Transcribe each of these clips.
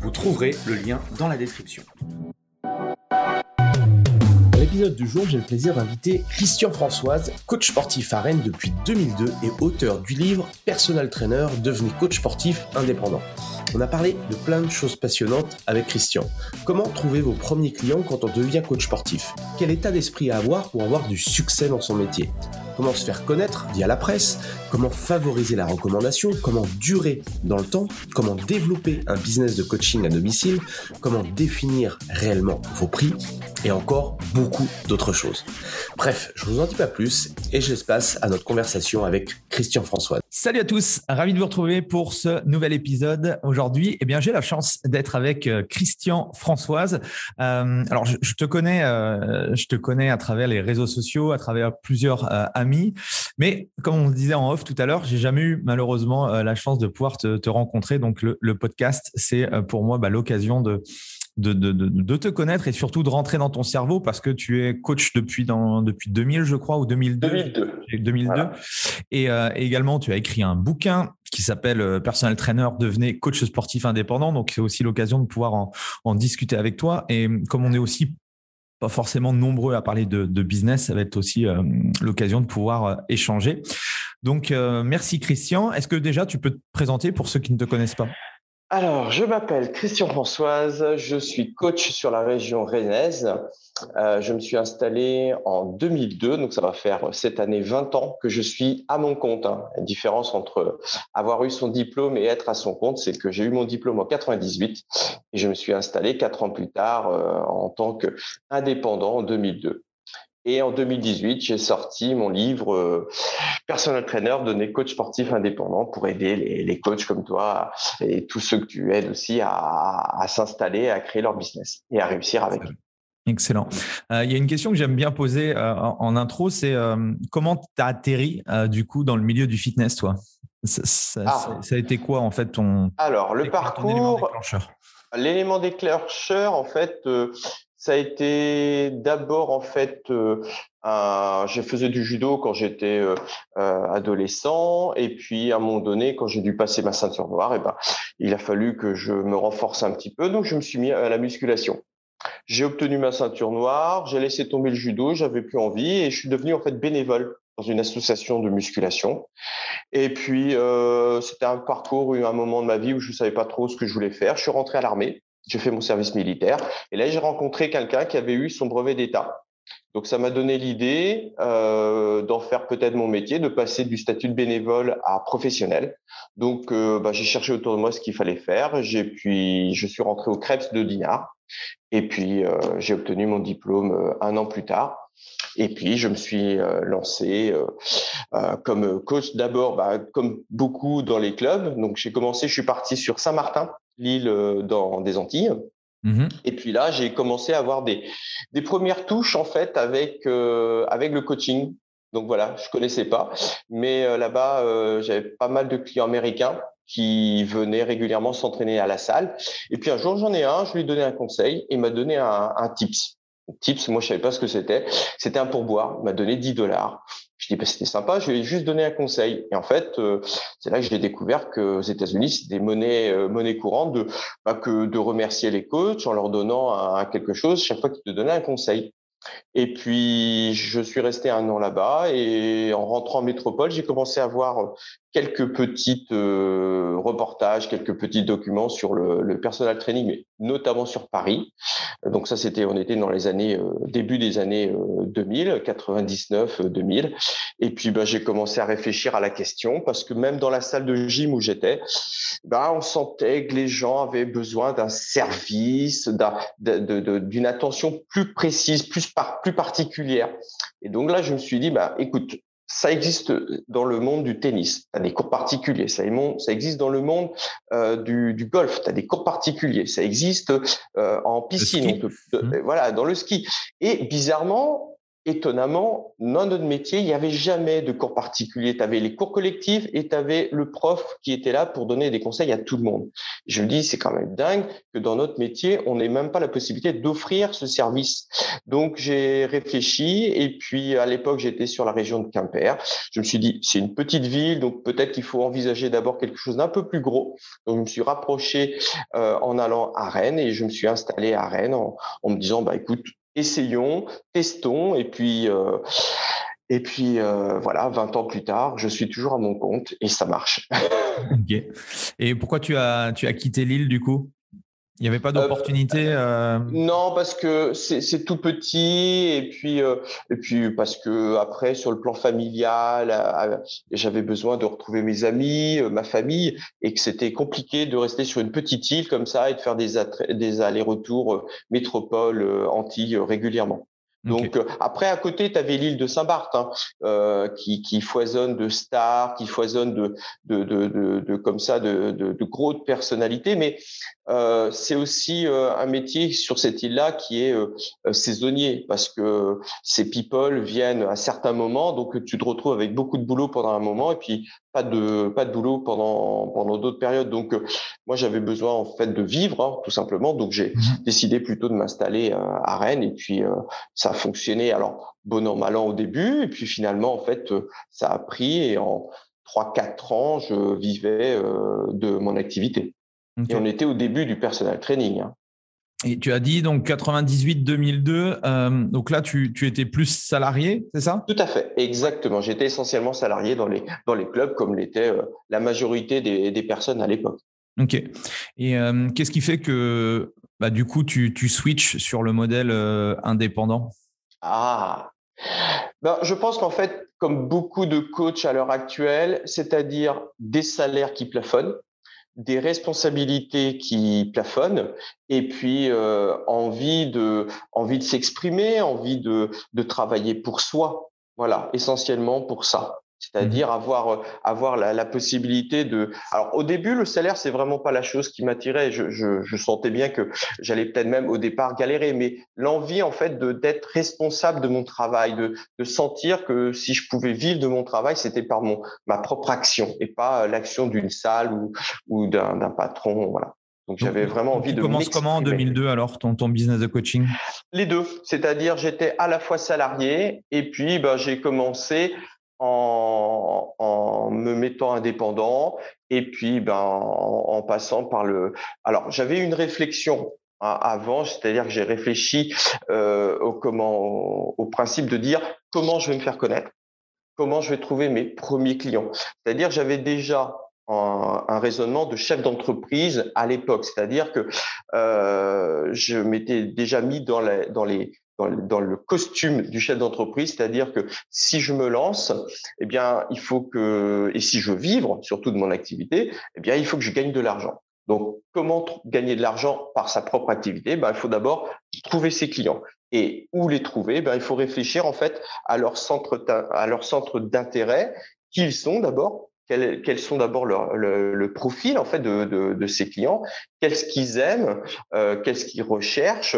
Vous trouverez le lien dans la description. Dans l'épisode du jour, j'ai le plaisir d'inviter Christian Françoise, coach sportif à Rennes depuis 2002 et auteur du livre Personal Trainer, devenez coach sportif indépendant. On a parlé de plein de choses passionnantes avec Christian. Comment trouver vos premiers clients quand on devient coach sportif? Quel état d'esprit à avoir pour avoir du succès dans son métier? Comment se faire connaître via la presse Comment favoriser la recommandation Comment durer dans le temps Comment développer un business de coaching à domicile Comment définir réellement vos prix Et encore beaucoup d'autres choses. Bref, je vous en dis pas plus et je laisse place à notre conversation avec Christian François. Salut à tous, ravi de vous retrouver pour ce nouvel épisode. Aujourd'hui, eh j'ai la chance d'être avec euh, Christian Françoise. Euh, alors, je, te connais, euh, je te connais à travers les réseaux sociaux, à travers plusieurs amis, mais comme on le disait en off tout à l'heure, j'ai jamais eu malheureusement la chance de pouvoir te, rencontrer. Donc, le, podcast, c'est pour moi bah, l'occasion de de, de, de, te connaître et surtout de rentrer dans ton cerveau parce que tu es coach depuis, dans, depuis 2000, je crois, ou 2002. 2002. 2002. Et, euh, également, tu as écrit un bouquin qui s'appelle euh, Personal Trainer, devenez coach sportif indépendant. Donc, c'est aussi l'occasion de pouvoir en, en, discuter avec toi. Et comme on est aussi pas forcément nombreux à parler de, business, ça va être aussi euh, l'occasion de pouvoir euh, échanger. Donc, merci Christian. Est-ce que déjà tu peux te présenter pour ceux qui ne te connaissent pas? Alors, je m'appelle Christian Françoise, je suis coach sur la région rennaise. Euh, je me suis installé en 2002, donc ça va faire cette année 20 ans que je suis à mon compte. Hein. La différence entre avoir eu son diplôme et être à son compte, c'est que j'ai eu mon diplôme en 98 et je me suis installé quatre ans plus tard euh, en tant qu'indépendant en 2002. Et en 2018, j'ai sorti mon livre euh, Personal Trainer, donné coach sportif indépendant pour aider les, coachs comme toi et tous ceux que tu aides aussi à, s'installer, à créer leur business et à réussir avec. Excellent. Euh, il y a une question que j'aime bien poser euh, en, intro, c'est comment tu as atterri du coup dans le milieu du fitness, toi? Ça, ah. ça, a été quoi en fait ton Alors le parcours, l'élément déclencheur en fait, ça a été d'abord en fait, euh, je faisais du judo quand j'étais euh, euh, adolescent et puis à un moment donné, quand j'ai dû passer ma ceinture noire, et eh ben il a fallu que je me renforce un petit peu, donc je me suis mis à la musculation. J'ai obtenu ma ceinture noire, j'ai laissé tomber le judo, j'avais plus envie et je suis devenu en fait bénévole dans une association de musculation. Et puis, euh, c'était un parcours, un moment de ma vie où je ne savais pas trop ce que je voulais faire. Je suis rentré à l'armée j'ai fait mon service militaire. Et là, j'ai rencontré quelqu'un qui avait eu son brevet d'État. Donc, ça m'a donné l'idée euh, d'en faire peut-être mon métier, de passer du statut de bénévole à professionnel. Donc, euh, bah, j'ai cherché autour de moi ce qu'il fallait faire. J'ai puis, je suis rentré au CREPS de Dinard. Et puis, euh, j'ai obtenu mon diplôme un an plus tard. Et puis, je me suis euh, lancé comme coach d'abord, bah, comme beaucoup dans les clubs. Donc, j'ai commencé, je suis parti sur Saint-Martin, l'île euh, dans des Antilles. Mmh Et puis là, j'ai commencé à avoir des, des premières touches en fait avec euh, avec le coaching. Donc voilà, je connaissais pas, mais euh, là-bas, j'avais pas mal de clients américains qui venaient régulièrement s'entraîner à la salle. Et puis un jour, j'en ai un, je lui ai donné un conseil, et il m'a donné un, un tips. Tips, moi je savais pas ce que c'était. C'était un pourboire. Il m'a donné 10 dollars. Je dis, bah, c'était sympa, je ai juste donné un conseil. Et en fait, euh, c'est là que j'ai découvert qu'aux États-Unis, c'est des monnaies, euh, monnaies courantes de, pas que de remercier les coachs en leur donnant quelque chose chaque fois qu'ils te donnaient un conseil. Et puis, je suis resté un an là-bas et en rentrant en métropole, j'ai commencé à voir quelques petites euh, reportages, quelques petits documents sur le, le, personal training, mais notamment sur Paris. Donc ça, c'était, on était dans les années euh, début des années 2000, 99, 2000. Et puis, ben, j'ai commencé à réfléchir à la question parce que même dans la salle de gym où j'étais, ben, on sentait que les gens avaient besoin d'un service, d'une attention plus précise, plus, par, plus particulière. Et donc là, je me suis dit, bah, écoute, ça existe dans le monde du tennis, tu as des cours particuliers, ça, existe dans le monde euh, du, golf, tu as des cours particuliers, ça existe euh, en piscine, mmh. voilà, dans le ski. Et bizarrement, étonnamment, dans notre métier, il n'y avait jamais de cours particuliers. Tu avais les cours collectifs et tu avais le prof qui était là pour donner des conseils à tout le monde. Je me dis, c'est quand même dingue que dans notre métier, on n'ait même pas la possibilité d'offrir ce service. Donc, j'ai réfléchi et puis à l'époque, j'étais sur la région de Quimper. Je me suis dit, c'est une petite ville, donc peut-être qu'il faut envisager d'abord quelque chose d'un peu plus gros. Donc, je me suis rapproché euh, en allant à Rennes et je me suis installé à Rennes en, en me disant, bah écoute, essayons, testons, et puis, euh, euh, voilà, 20 ans plus tard, je suis toujours à mon compte et ça marche. Et pourquoi tu as quitté l'île du coup? Il n'y avait pas d'opportunité euh, Non, parce que c'est tout petit et puis euh, et puis parce que après sur le plan familial, euh, j'avais besoin de retrouver mes amis, ma famille et que c'était compliqué de rester sur une petite île comme ça et de faire des des allers-retours métropole Antilles régulièrement. Donc euh, après à côté tu avais l'île de Saint-Barth hein, euh, qui, qui, foisonne de stars, qui foisonne de de, comme ça de, de, personnalités, mais euh, c'est aussi un métier sur cette île-là qui est saisonnier parce que ces people viennent à certains moments, donc tu te retrouves avec beaucoup de boulot pendant un moment et puis pas de pas de boulot pendant pendant d'autres périodes. Donc moi j'avais besoin en fait de vivre hein, tout simplement, donc j'ai mmh décidé plutôt de m'installer à Rennes et puis ça a fonctionné. Alors bon an mal an au début et puis finalement en fait ça a pris et en 3-4 ans je vivais de mon activité. Et on était au début du personal training. Hein. Et tu as dit donc 98-2002, euh, donc là tu, étais plus salarié, c'est ça? Tout à fait, exactement. J'étais essentiellement salarié dans les, dans les clubs comme l'était euh, la majorité des, personnes à l'époque. Ok. Et euh, qu'est-ce qui fait que bah, du coup tu, tu switches sur le modèle indépendant? Ah ben, Je pense qu'en fait, comme beaucoup de coachs à l'heure actuelle, c'est-à-dire des salaires qui plafonnent, des responsabilités qui plafonnent et puis euh, envie de envie de s'exprimer, envie de de travailler pour soi. Voilà, essentiellement pour ça c'est-à-dire mmh avoir euh, avoir la, la, possibilité de. Alors au début, le salaire c'est vraiment pas la chose qui m'attirait. Je, je, je, sentais bien que j'allais peut-être même au départ galérer, mais l'envie en fait de d'être responsable de mon travail, de, de sentir que si je pouvais vivre de mon travail, c'était par mon ma propre action et pas euh, l'action d'une salle ou ou d'un patron. Voilà. Donc j'avais vraiment envie de. Commence comment en 2002 alors ton, ton business de coaching? Les deux, c'est-à-dire j'étais à la fois salarié et puis ben, j'ai commencé en, en, me mettant indépendant et puis ben, en, passant par le. Alors j'avais une réflexion hein, avant, c'est-à-dire que j'ai réfléchi euh, au comment au, principe de dire comment je vais me faire connaître, comment je vais trouver mes premiers clients. C'est-à-dire j'avais déjà un, un, raisonnement de chef d'entreprise à l'époque, c'est-à-dire que euh, je m'étais déjà mis dans, les, dans les dans, le costume du chef d'entreprise, c'est-à-dire que si je me lance, eh bien, il faut que, et si je veux vivre, surtout de mon activité, eh bien, il faut que je gagne de l'argent. Donc, comment gagner de l'argent par sa propre activité? Ben, Il faut d'abord trouver ses clients. Et où les trouver? Ben, Il faut réfléchir en fait à leur centre, à leur centre d'intérêt, qui ils sont d'abord, quels, sont d'abord le, le, profil en fait de, de, de ces clients, qu'est-ce qu'ils aiment, euh, qu'est-ce qu'ils recherchent,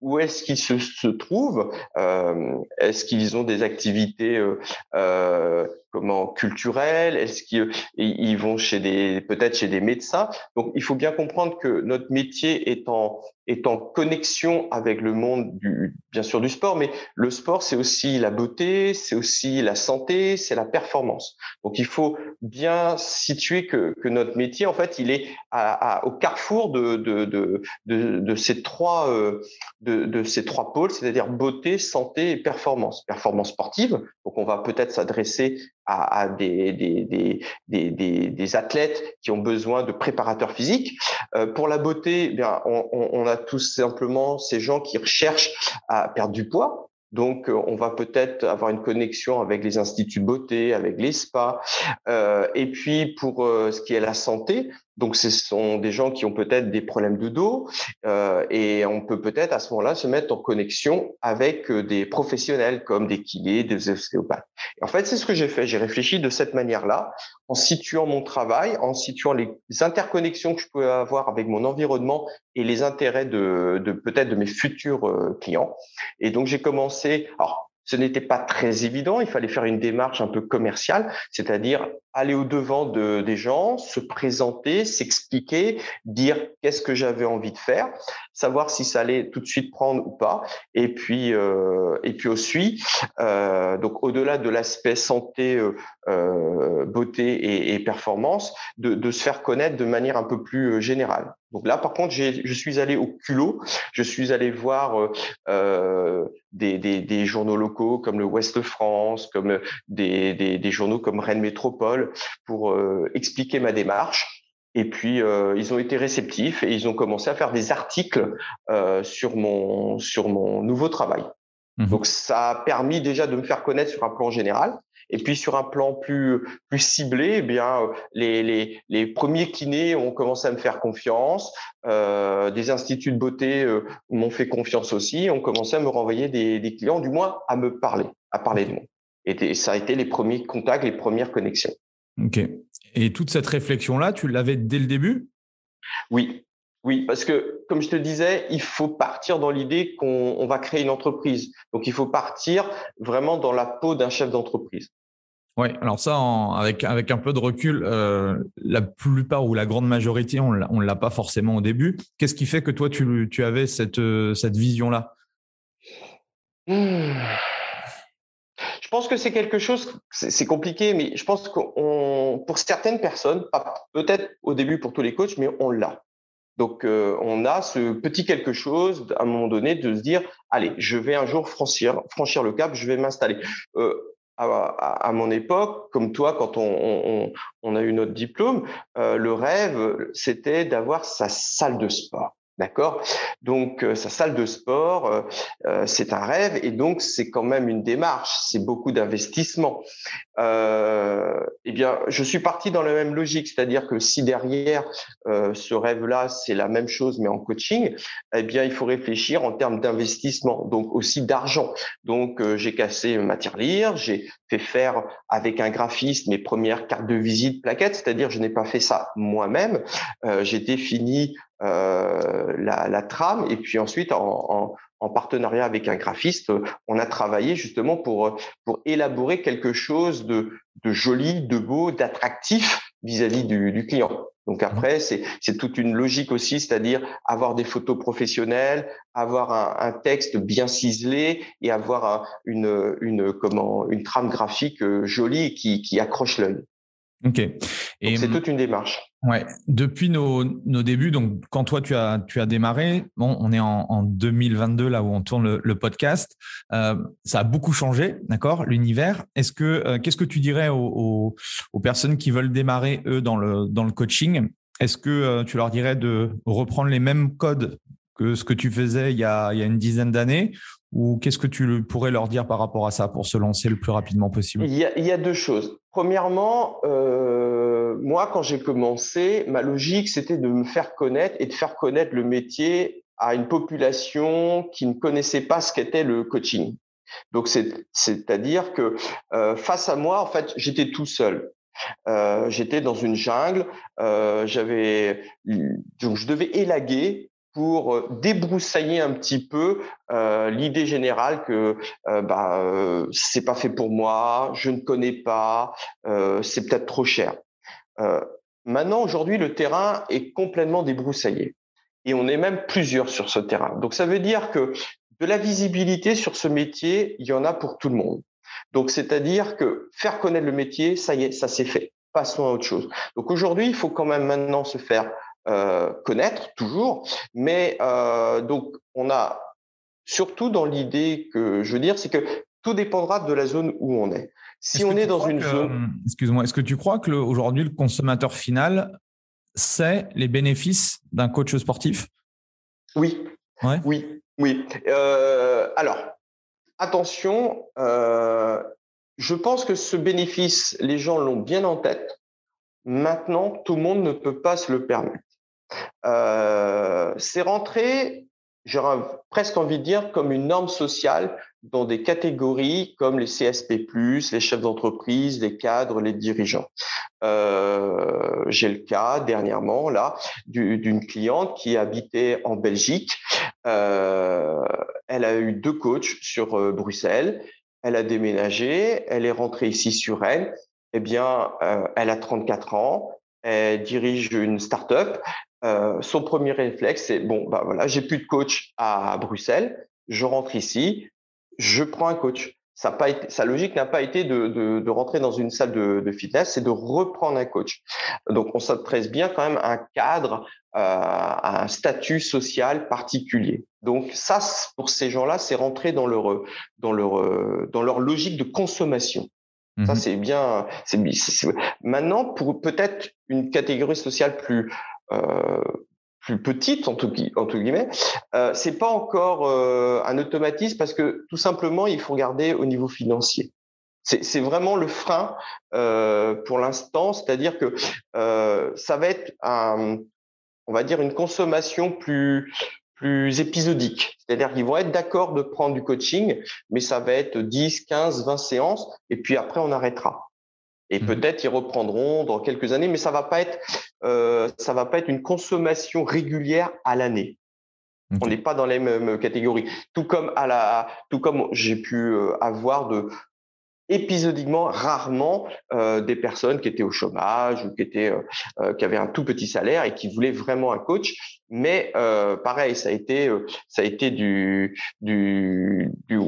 où est-ce qu'ils se, se, trouvent euh, Est-ce qu'ils ont des activités euh, euh comment culturelles Est-ce qu'ils ils vont chez des peut-être chez des médecins Donc il faut bien comprendre que notre métier est en est en connexion avec le monde du bien sûr du sport, mais le sport c'est aussi la beauté, c'est aussi la santé, c'est la performance. Donc il faut bien situer que, que notre métier en fait il est à, à, au carrefour de de, de, de, de ces trois euh, de, de ces trois pôles, c'est-à-dire beauté, santé et performance. Performance sportive, donc on va peut-être s'adresser à, des, des, des, des, athlètes qui ont besoin de préparateurs physiques. Euh, pour la beauté, eh bien, on, on, a tout simplement ces gens qui recherchent à perdre du poids. Donc, euh, on va peut-être avoir une connexion avec les instituts de beauté, avec les spas. Euh, et puis, pour euh, ce qui est la santé, Donc, ce sont des gens qui ont peut-être des problèmes de dos euh, et on peut peut-être à ce moment-là se mettre en connexion avec euh, des professionnels comme des kinés, des ostéopathes. Et en fait, c'est ce que j'ai fait. J'ai réfléchi de cette manière-là, en situant mon travail, en situant les interconnexions que je peux avoir avec mon environnement et les intérêts de, de peut-être de mes futurs euh, clients. Et donc, j'ai commencé. Alors, ce n'était pas très évident. Il fallait faire une démarche un peu commerciale, c'est-à-dire aller au devant de, des gens, se présenter, s'expliquer, dire qu'est-ce que j'avais envie de faire, savoir si ça allait tout de suite prendre ou pas, et puis euh, et puis aussi euh, donc au-delà de l'aspect santé, euh, euh beauté et, et performance, de, de, se faire connaître de manière un peu plus euh, générale. Donc là, par contre, je suis allé au culot, je suis allé voir euh, des, des, des, journaux locaux comme le Ouest de France, comme des, des journaux comme Rennes Métropole pour euh, expliquer ma démarche. Et puis euh, ils ont été réceptifs et ils ont commencé à faire des articles euh, sur mon sur mon nouveau travail. Mmh Donc ça a permis déjà de me faire connaître sur un plan général. Et puis sur un plan plus plus ciblé, eh bien les, les, les premiers kinés ont commencé à me faire confiance. Euh, des instituts de beauté m'ont fait confiance aussi. Ont commencé à me renvoyer des, des clients, du moins à me parler, à parler de moi. Et ça a été les premiers contacts, les premières connexions. Ok. Et toute cette réflexion-là, tu l'avais dès le début? Oui. Oui, parce que, comme je te disais, il faut partir dans l'idée qu'on va créer une entreprise. Donc, il faut partir vraiment dans la peau d'un chef d'entreprise. Oui, alors ça, avec, avec un peu de recul, euh, la plupart ou la grande majorité, on ne l'a pas forcément au début. Qu'est-ce qui fait que toi, tu, tu avais cette, euh, cette vision-là? Mmh. Je pense que c'est quelque chose, c'est compliqué, mais je pense qu'on, pour certaines personnes, peut-être au début pour tous les coachs, mais on l'a. Donc, euh, on a ce petit quelque chose à un moment donné de se dire, allez, je vais un jour franchir, franchir le cap, je vais m'installer. Euh, à, mon époque, comme toi, quand on, a eu notre diplôme, euh, le rêve, c'était d'avoir sa salle de sport. D'accord? Donc, euh, sa salle de sport, euh, euh, c'est un rêve et donc c'est quand même une démarche, c'est beaucoup d'investissement. eh bien, je suis parti dans la même logique, c'est-à-dire que si derrière ce rêve-là, c'est la même chose mais en coaching, eh bien, il faut réfléchir en termes d'investissement, donc aussi d'argent. Donc, j'ai cassé ma tirelire, j'ai fait faire avec un graphiste mes premières cartes de visite plaquettes, c'est-à-dire je n'ai pas fait ça moi-même. j'ai défini euh, la, la, trame et puis ensuite en, en, en, partenariat avec un graphiste, on a travaillé justement pour pour élaborer quelque chose de, de joli, de beau, d'attractif vis-à-vis du, du, client. Donc après, c'est c'est toute une logique aussi, c'est-à-dire avoir des photos professionnelles, avoir un, un texte bien ciselé et avoir une une comment une trame graphique euh, jolie qui qui accroche l'œil. Ok. Et c'est toute une démarche. Ouais. Depuis nos, nos, débuts, donc quand toi tu as tu as démarré, bon, on est en, en 2022 là où on tourne le, podcast. Euh, ça a beaucoup changé, d'accord, l'univers. Est-ce que euh, qu'est-ce que tu dirais aux, aux, personnes qui veulent démarrer eux dans le dans le coaching? Est-ce que euh, tu leur dirais de reprendre les mêmes codes que ce que tu faisais il y a il y a une dizaine d'années? Ou qu'est-ce que tu pourrais leur dire par rapport à ça pour se lancer le plus rapidement possible? Il y, a, deux choses. Premièrement, euh, moi, quand j'ai commencé, ma logique, c'était de me faire connaître et de faire connaître le métier à une population qui ne connaissait pas ce qu'était le coaching. Donc, c'est-à-dire que euh, face à moi, en fait, j'étais tout seul. Euh, j'étais dans une jungle. Euh, j'avais donc je devais élaguer pour euh, débroussailler un petit peu euh, l'idée générale que euh, bah, euh, c'est pas fait pour moi, je ne connais pas, euh, c'est peut-être trop cher. Euh, maintenant, aujourd'hui, le terrain est complètement débroussaillé et on est même plusieurs sur ce terrain. Donc, ça veut dire que de la visibilité sur ce métier, il y en a pour tout le monde. Donc, c'est-à-dire que faire connaître le métier, ça y est, ça s'est fait. Passons à autre chose. Donc, aujourd'hui, il faut quand même maintenant se faire euh, connaître toujours. Mais euh, donc, on a surtout dans l'idée que je veux dire, c'est que tout dépendra de la zone où on est. Si on est dans une zone. Euh, excuse-moi, est-ce que tu crois que aujourd'hui, le consommateur final sait les bénéfices d'un coach sportif? Oui. Ouais. Oui, oui. Euh, alors, attention, euh, je pense que ce bénéfice, les gens l'ont bien en tête. Maintenant, tout le monde ne peut pas se le permettre. Euh, c'est rentré, j'aurais presque envie de dire, comme une norme sociale dans des catégories comme les CSP+, les chefs d'entreprise, les cadres, les dirigeants. Euh, J'ai le cas dernièrement là d'une cliente qui habitait en Belgique. Euh, elle a eu deux coachs sur Bruxelles. Elle a déménagé. Elle est rentrée ici sur Rennes. Eh bien, elle a 34 ans. Elle dirige une start-up. Euh, son premier réflexe, c'est bon, bah voilà, j'ai plus de coach à Bruxelles. Je rentre ici je prends un coach. Ça pas été, sa logique n'a pas été de, de, de, rentrer dans une salle de, de fitness, c'est de reprendre un coach. Donc, on s'adresse bien quand même à un cadre, euh, à un statut social particulier. Donc, ça, pour ces gens-là, c'est rentrer dans leur, dans leur, dans leur logique de consommation. Ça, mmh c'est bien. C'est, maintenant, pour peut-être une catégorie sociale plus plus petite entre, guillemets, euh, c'est pas encore euh, un automatisme parce que tout simplement il faut regarder au niveau financier. C'est vraiment le frein euh, pour l'instant, c'est-à-dire que euh, ça va être on va dire une consommation plus plus épisodique. C'est-à-dire qu'ils vont être d'accord de prendre du coaching, mais ça va être 10, 15, 20 séances, et puis après on arrêtera. Et mmh peut-être ils reprendront dans quelques années, mais ça va pas être, euh, ça va pas être une consommation régulière à l'année. On n'est pas dans les mêmes catégories. Tout comme à la, tout comme j'ai pu euh, avoir de épisodiquement, rarement, euh, des personnes qui étaient au chômage ou qui étaient, euh, euh, qui avaient un tout petit salaire et qui voulaient vraiment un coach. Mais pareil, ça a été, ça a été du, du, du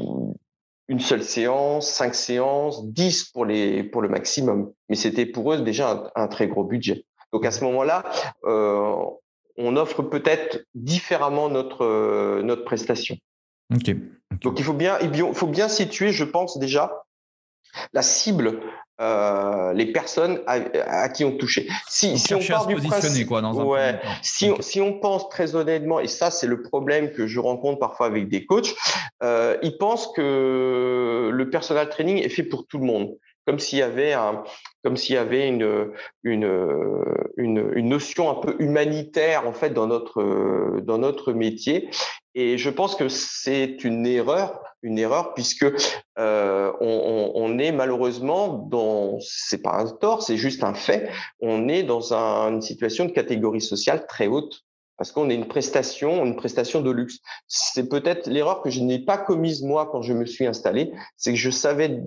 une seule séance, cinq séances, dix pour les pour le maximum. Mais c'était pour eux déjà un, très gros budget. Donc à ce moment-là, euh, on offre peut-être différemment notre euh, notre prestation. Ok. Donc il faut bien il faut bien situer, je pense déjà la cible euh, les personnes à, qui on touché. Si, si on part du principe, quoi, dans un ouais, si, on, si on pense très honnêtement, et ça c'est le problème que je rencontre parfois avec des coachs, euh, ils pensent que le personal training est fait pour tout le monde, comme s'il y avait un, comme s'il y avait une, une, une, une, notion un peu humanitaire en fait dans notre dans notre métier. Et je pense que c'est une erreur une erreur puisque euh, on, on, est malheureusement dans c'est pas un tort, c'est juste un fait. On est dans un, une situation de catégorie sociale très haute parce qu'on est une prestation, une prestation de luxe. C'est peut-être l'erreur que je n'ai pas commise moi quand je me suis installé, c'est que je savais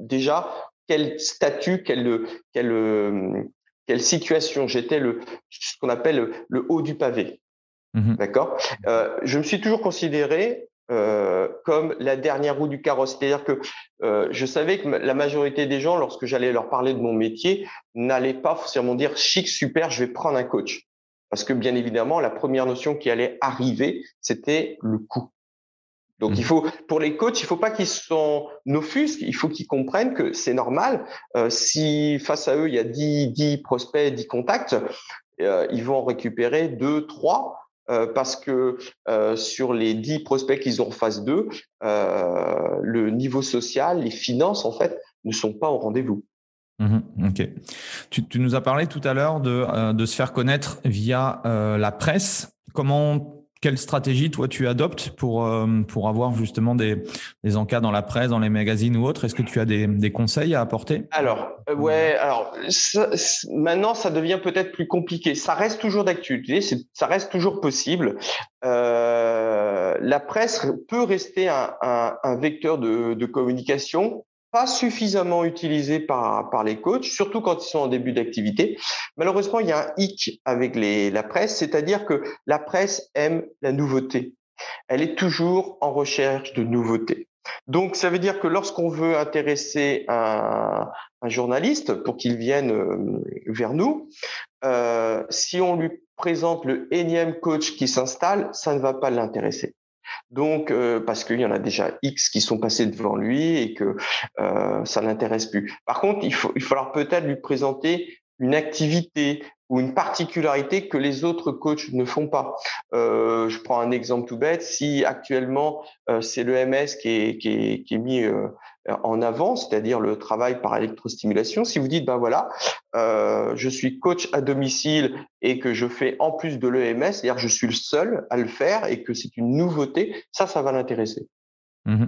déjà quel statut, quelle quelle quelle situation j'étais le ce qu'on appelle le, haut du pavé. Mmh D'accord? Euh, je me suis toujours considéré euh, comme la dernière roue du carrosse. C'est-à-dire que euh, je savais que la majorité des gens, lorsque j'allais leur parler de mon métier, n'allaient pas forcément dire chic, super, je vais prendre un coach. Parce que bien évidemment, la première notion qui allait arriver, c'était le coût. Donc il mmh. faut pour les coachs, il faut pas qu'ils sont offusques, il faut qu'ils comprennent que c'est normal. Euh, si face à eux il y a 10, 10 prospects, 10 contacts, euh, ils vont en récupérer deux, trois euh, parce que sur les 10 prospects qu'ils ont en phase 2, euh, le niveau social, les finances, en fait, ne sont pas au rendez-vous. Mmh ok. Tu, tu, nous as parlé tout à l'heure de, de se faire connaître via la presse. Comment quelle stratégie toi tu adoptes pour euh, pour avoir justement des des encas dans la presse, dans les magazines ou autres? Est-ce que tu as des, des conseils à apporter? Alors euh, ouais, alors maintenant ça devient peut-être plus compliqué. Ça reste toujours d'actualité, ça reste toujours possible. Euh, la presse peut rester un, un, un vecteur de, de communication pas suffisamment utilisé par, par les coachs, surtout quand ils sont en début d'activité. Malheureusement, il y a un hic avec les, la presse, c'est-à-dire que la presse aime la nouveauté. Elle est toujours en recherche de nouveautés. Donc, ça veut dire que lorsqu'on veut intéresser un, un journaliste pour qu'il vienne euh, vers nous, euh, si on lui présente le énième coach qui s'installe, ça ne va pas l'intéresser. Donc, euh, parce qu'il y en a déjà X qui sont passés devant lui et que euh, ça n'intéresse plus. Par contre, il, faut, il falloir peut-être lui présenter une activité, ou une particularité que les autres coachs ne font pas. Euh, je prends un exemple tout bête. Si actuellement euh, c'est le MS qui est, qui est, qui est mis euh, en avant, c'est-à-dire le travail par électrostimulation, si vous dites ben voilà, euh, je suis coach à domicile et que je fais en plus de l'EMS, c'est-à-dire je suis le seul à le faire et que c'est une nouveauté, ça, ça va l'intéresser. Mmh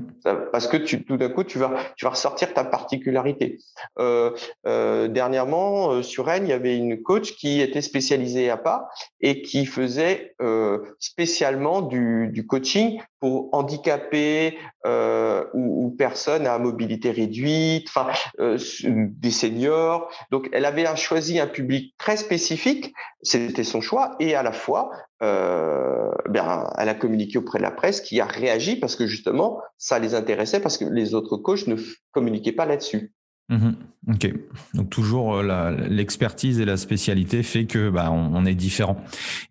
parce que tu, tout d'un coup, tu vas, tu vas ressortir ta particularité. Euh, euh, dernièrement, euh, sur Rennes, il y avait une coach qui était spécialisée à pas et qui faisait euh, spécialement du, du, coaching pour handicapés euh, ou, ou, personnes à mobilité réduite, enfin euh, des seniors. Donc, elle avait choisi un public très spécifique, c'était son choix, et à la fois, ben, elle a communiqué auprès de la presse qui a réagi parce que justement, ça les intéressait parce que les autres coachs ne communiquaient pas là-dessus. Mmh ok, donc toujours l'expertise et la spécialité fait que bah, on, est différent.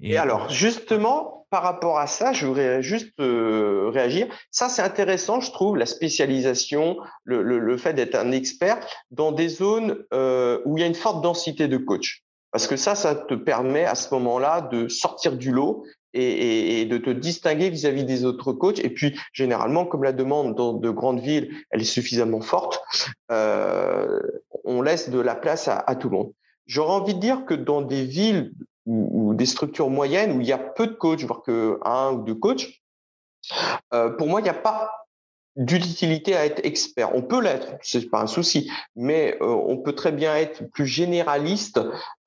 Et, et alors justement, par rapport à ça, je voudrais juste euh, réagir. Ça, c'est intéressant, je trouve, la spécialisation, le, fait d'être un expert dans des zones euh, où il y a une forte densité de coachs. Parce que ça, ça te permet à ce moment-là de sortir du lot et, de te distinguer vis-à-vis des autres coachs. Et puis, généralement, comme la demande dans de grandes villes, elle est suffisamment forte, euh, on laisse de la place à, tout le monde. J'aurais envie de dire que dans des villes ou, des structures moyennes où il y a peu de coachs, voire que un ou deux coachs, euh, pour moi, il n'y a pas d'utilité à être expert. On peut l'être, c'est pas un souci, mais euh, on peut très bien être plus généraliste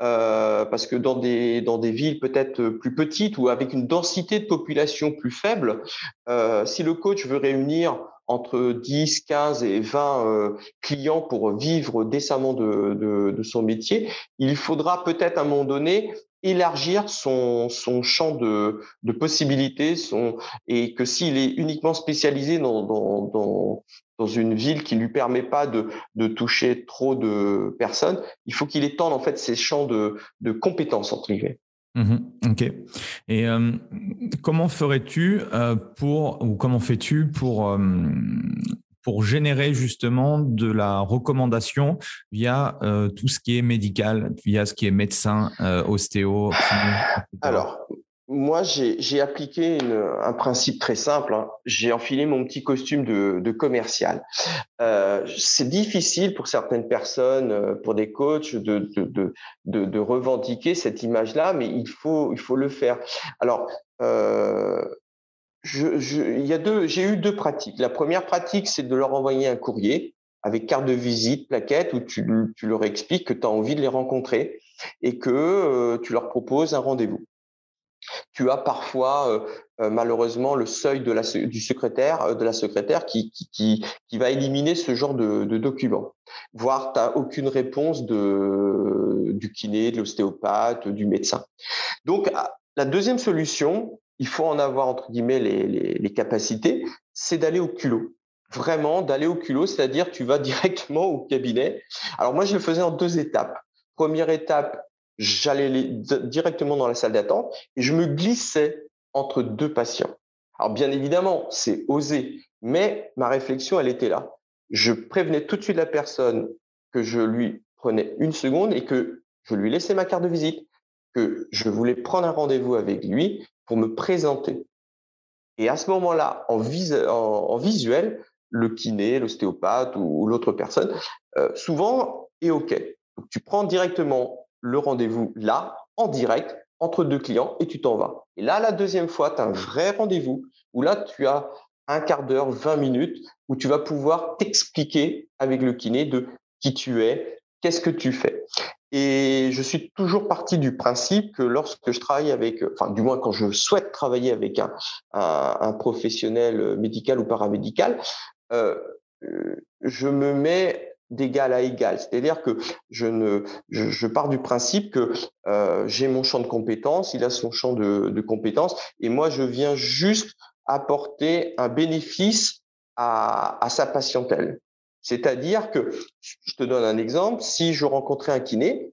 euh, parce que dans des dans des villes peut-être plus petites ou avec une densité de population plus faible, euh, si le coach veut réunir entre 10, 15 et 20 euh, clients pour vivre décemment de, de, de, son métier, il faudra peut-être à un moment donné élargir son, son champ de, de possibilités son, et que s'il est uniquement spécialisé dans, dans, dans, dans une ville qui ne lui permet pas de, de toucher trop de personnes, il faut qu'il étende en fait ses champs de, de compétences entre guillemets. Mmh ok. Et euh, comment ferais-tu euh, pour, ou comment fais-tu pour, euh, pour générer justement de la recommandation via tout ce qui est médical, via ce qui est médecin, ostéo Alors, moi, j'ai appliqué un principe très simple. Hein. J'ai enfilé mon petit costume de, commercial. Euh, c'est difficile pour certaines personnes, euh, pour des coachs, de, de, revendiquer cette image-là, mais il faut, il faut le faire. Alors, euh, j'ai eu deux pratiques. La première pratique, c'est de leur envoyer un courrier avec carte de visite, plaquette, où tu, tu leur expliques que tu as envie de les rencontrer et que euh, tu leur proposes un rendez-vous. Tu as parfois euh, euh, malheureusement le seuil de la, du secrétaire, de la secrétaire qui, qui, qui, va éliminer ce genre de, de document. Voire tu n'as aucune réponse de, du kiné, de l'ostéopathe, du médecin. Donc ah, la deuxième solution, il faut en avoir entre guillemets les, capacités, c'est d'aller au culot vraiment d'aller au culot, c'est-à-dire tu vas directement au cabinet. Alors moi, je le faisais en deux étapes. Première étape, j'allais directement dans la salle d'attente et je me glissais entre deux patients. Alors bien évidemment, c'est osé, mais ma réflexion, elle était là. Je prévenais tout de suite la personne que je lui prenais une seconde et que je lui laissais ma carte de visite, que je voulais prendre un rendez-vous avec lui pour me présenter. Et à ce moment-là, en, en, visuel, le kiné, l'ostéopathe ou, l'autre personne, euh, souvent est OK. Tu prends directement le rendez-vous là, en direct, entre deux clients, et tu t'en vas. Et là, la deuxième fois, tu as un vrai rendez-vous où là, tu as un quart d'heure, 20 minutes, où tu vas pouvoir t'expliquer avec le kiné de qui tu es, qu'est-ce que tu fais? Et je suis toujours parti du principe que lorsque je travaille avec, enfin du moins quand je souhaite travailler avec un, un, professionnel médical ou paramédical, euh, je me mets d'égal à égal. C'est-à-dire que je ne, je, je, pars du principe que euh, j'ai mon champ de compétences, il a son champ de, de, compétences, et moi je viens juste apporter un bénéfice à, à sa patientèle. C'est-à-dire que, je te donne un exemple, si je rencontrais un kiné,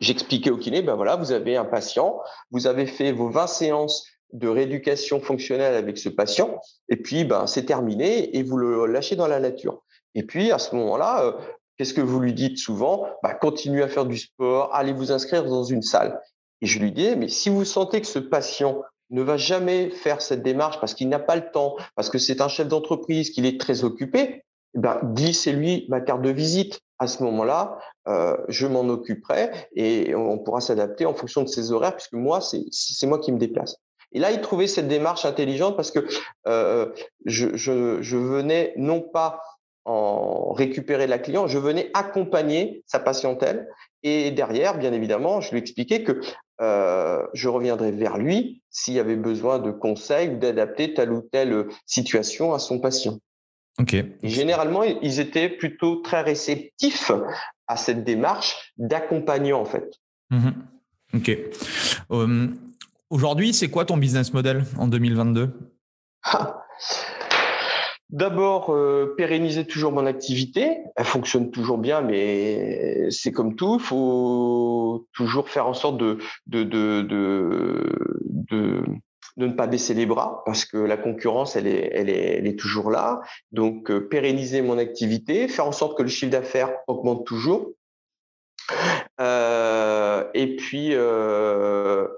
j'expliquais au kiné, ben voilà, vous avez un patient, vous avez fait vos 20 séances de rééducation fonctionnelle avec ce patient, et puis ben c'est terminé et vous le lâchez dans la nature. Et puis, à ce moment-là, euh, qu'est-ce que vous lui dites souvent? Bah, Continuez à faire du sport, allez vous inscrire dans une salle. Et je lui dis, mais si vous sentez que ce patient ne va jamais faire cette démarche parce qu'il n'a pas le temps, parce que c'est un chef d'entreprise, qu'il est très occupé, ben, glissez-lui ma carte de visite. À ce moment-là, euh, je m'en occuperai et on pourra s'adapter en fonction de ses horaires, puisque moi, c'est moi qui me déplace. Et là, il trouvait cette démarche intelligente parce que euh, je, venais non pas en récupérer la cliente, je venais accompagner sa patientèle. Et derrière, bien évidemment, je lui expliquais que euh, je reviendrai vers lui s'il y avait besoin de conseils ou d'adapter telle ou telle situation à son patient. Ok. Et généralement, ils étaient plutôt très réceptifs à cette démarche d'accompagnant en fait. Mhm. Ok. Euh, aujourd'hui, c'est quoi ton business model en 2022 D'abord, euh, pérenniser toujours mon activité. Elle fonctionne toujours bien, mais c'est comme tout. Il faut toujours faire en sorte de, de, de, de, de, ne pas baisser les bras parce que la concurrence, elle est, elle est, toujours là. Donc, euh, pérenniser mon activité, faire en sorte que le chiffre d'affaires augmente toujours. Euh, et puis, euh,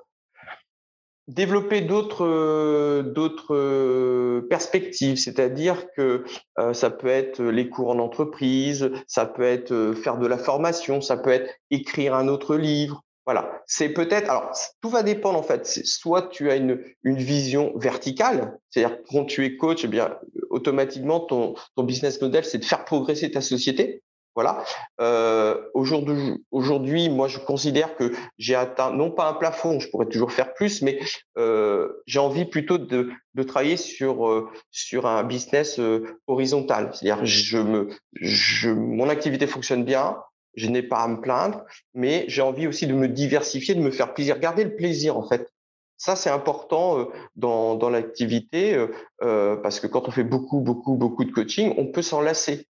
développer d'autres d'autres perspectives, c'est-à-dire que ça peut être les cours en entreprise, ça peut être faire de la formation, ça peut être écrire un autre livre. Voilà, c'est peut-être. Alors, tout va dépendre en fait. Soit tu as une une vision verticale, c'est-à-dire quand tu es coach, eh bien automatiquement ton ton business model c'est de faire progresser ta société. Voilà. Euh, aujourd'hui, aujourd'hui, moi, je considère que j'ai atteint non pas un plafond, je pourrais toujours faire plus, mais euh, j'ai envie plutôt de, de travailler sur euh, sur un business euh, horizontal. C'est-à-dire, je me, je, mon activité fonctionne bien, je n'ai pas à me plaindre, mais j'ai envie aussi de me diversifier, de me faire plaisir, garder le plaisir en fait. Ça, c'est important euh, dans, dans l'activité euh, parce que quand on fait beaucoup, beaucoup, beaucoup de coaching, on peut s'en lasser.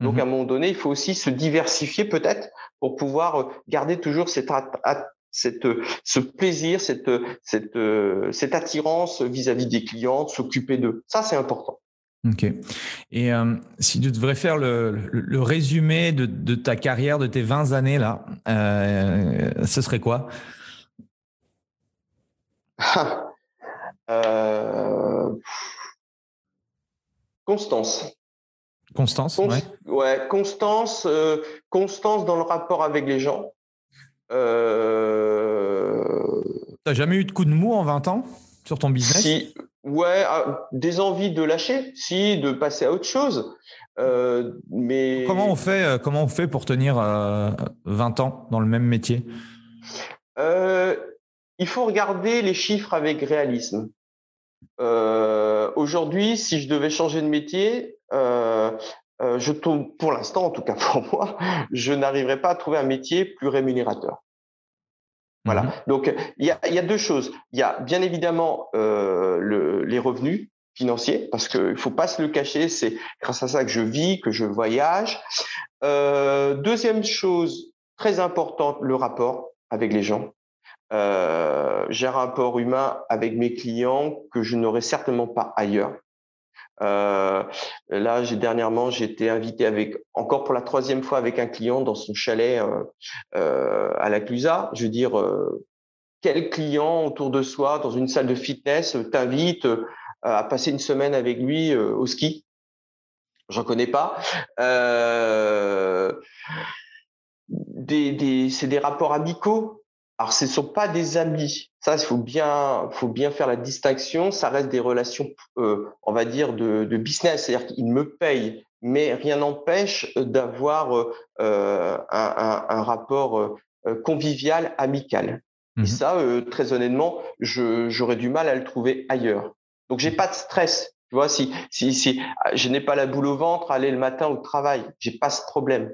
Donc, à un mmh moment donné, il faut aussi se diversifier peut-être pour pouvoir euh, garder toujours cette, cette, ce plaisir, cette, cette, cette attirance vis-à-vis des clients, s'occuper d'eux. Ça, c'est important. Ok. Et euh, si tu devrais faire le, le, résumé de, de, ta carrière, de tes 20 années là, euh, ce serait quoi? Euh, Constance. Constance, ouais. Constance, Constance dans le rapport avec les gens. T'as jamais eu de coup de mou en 20 ans sur ton business? Si, Ouais, ah, des envies de lâcher, si, de passer à autre chose. Euh, mais comment on fait euh, Comment on fait pour tenir 20 ans dans le même métier? Il faut regarder les chiffres avec réalisme. Aujourd'hui, si je devais changer de métier, euh, euh, je tombe, pour l'instant, en tout cas pour moi, je n'arriverai pas à trouver un métier plus rémunérateur. Voilà. Mhm. Donc, il y a, y a, deux choses. Il y a bien évidemment euh, le, les revenus financiers, parce qu'il ne faut pas se le cacher, c'est grâce à ça que je vis, que je voyage. Euh, deuxième chose très importante, le rapport avec les gens. Euh, j'ai un rapport humain avec mes clients que je n'aurai certainement pas ailleurs. Euh, là, j'ai dernièrement, j'ai été invité avec encore pour la troisième fois avec un client dans son chalet euh, euh, à la Clusa. Je veux dire, euh, quel client autour de soi dans une salle de fitness t'invite à passer une semaine avec lui au ski? J'en connais pas. C'est des rapports amicaux alors, ce ne sont pas des amis. Ça, il faut bien, faut bien faire la distinction. Ça reste des relations, euh, on va dire, de, de business. C'est-à-dire qu'ils me payent, mais rien n'empêche d'avoir euh, un, un, un, rapport euh, convivial, amical. Et mmh ça, euh, très honnêtement, j'aurais du mal à le trouver ailleurs. Donc, j'ai pas de stress. Tu vois, si, si, si je n'ai pas la boule au ventre, aller le matin au travail, j'ai pas ce problème.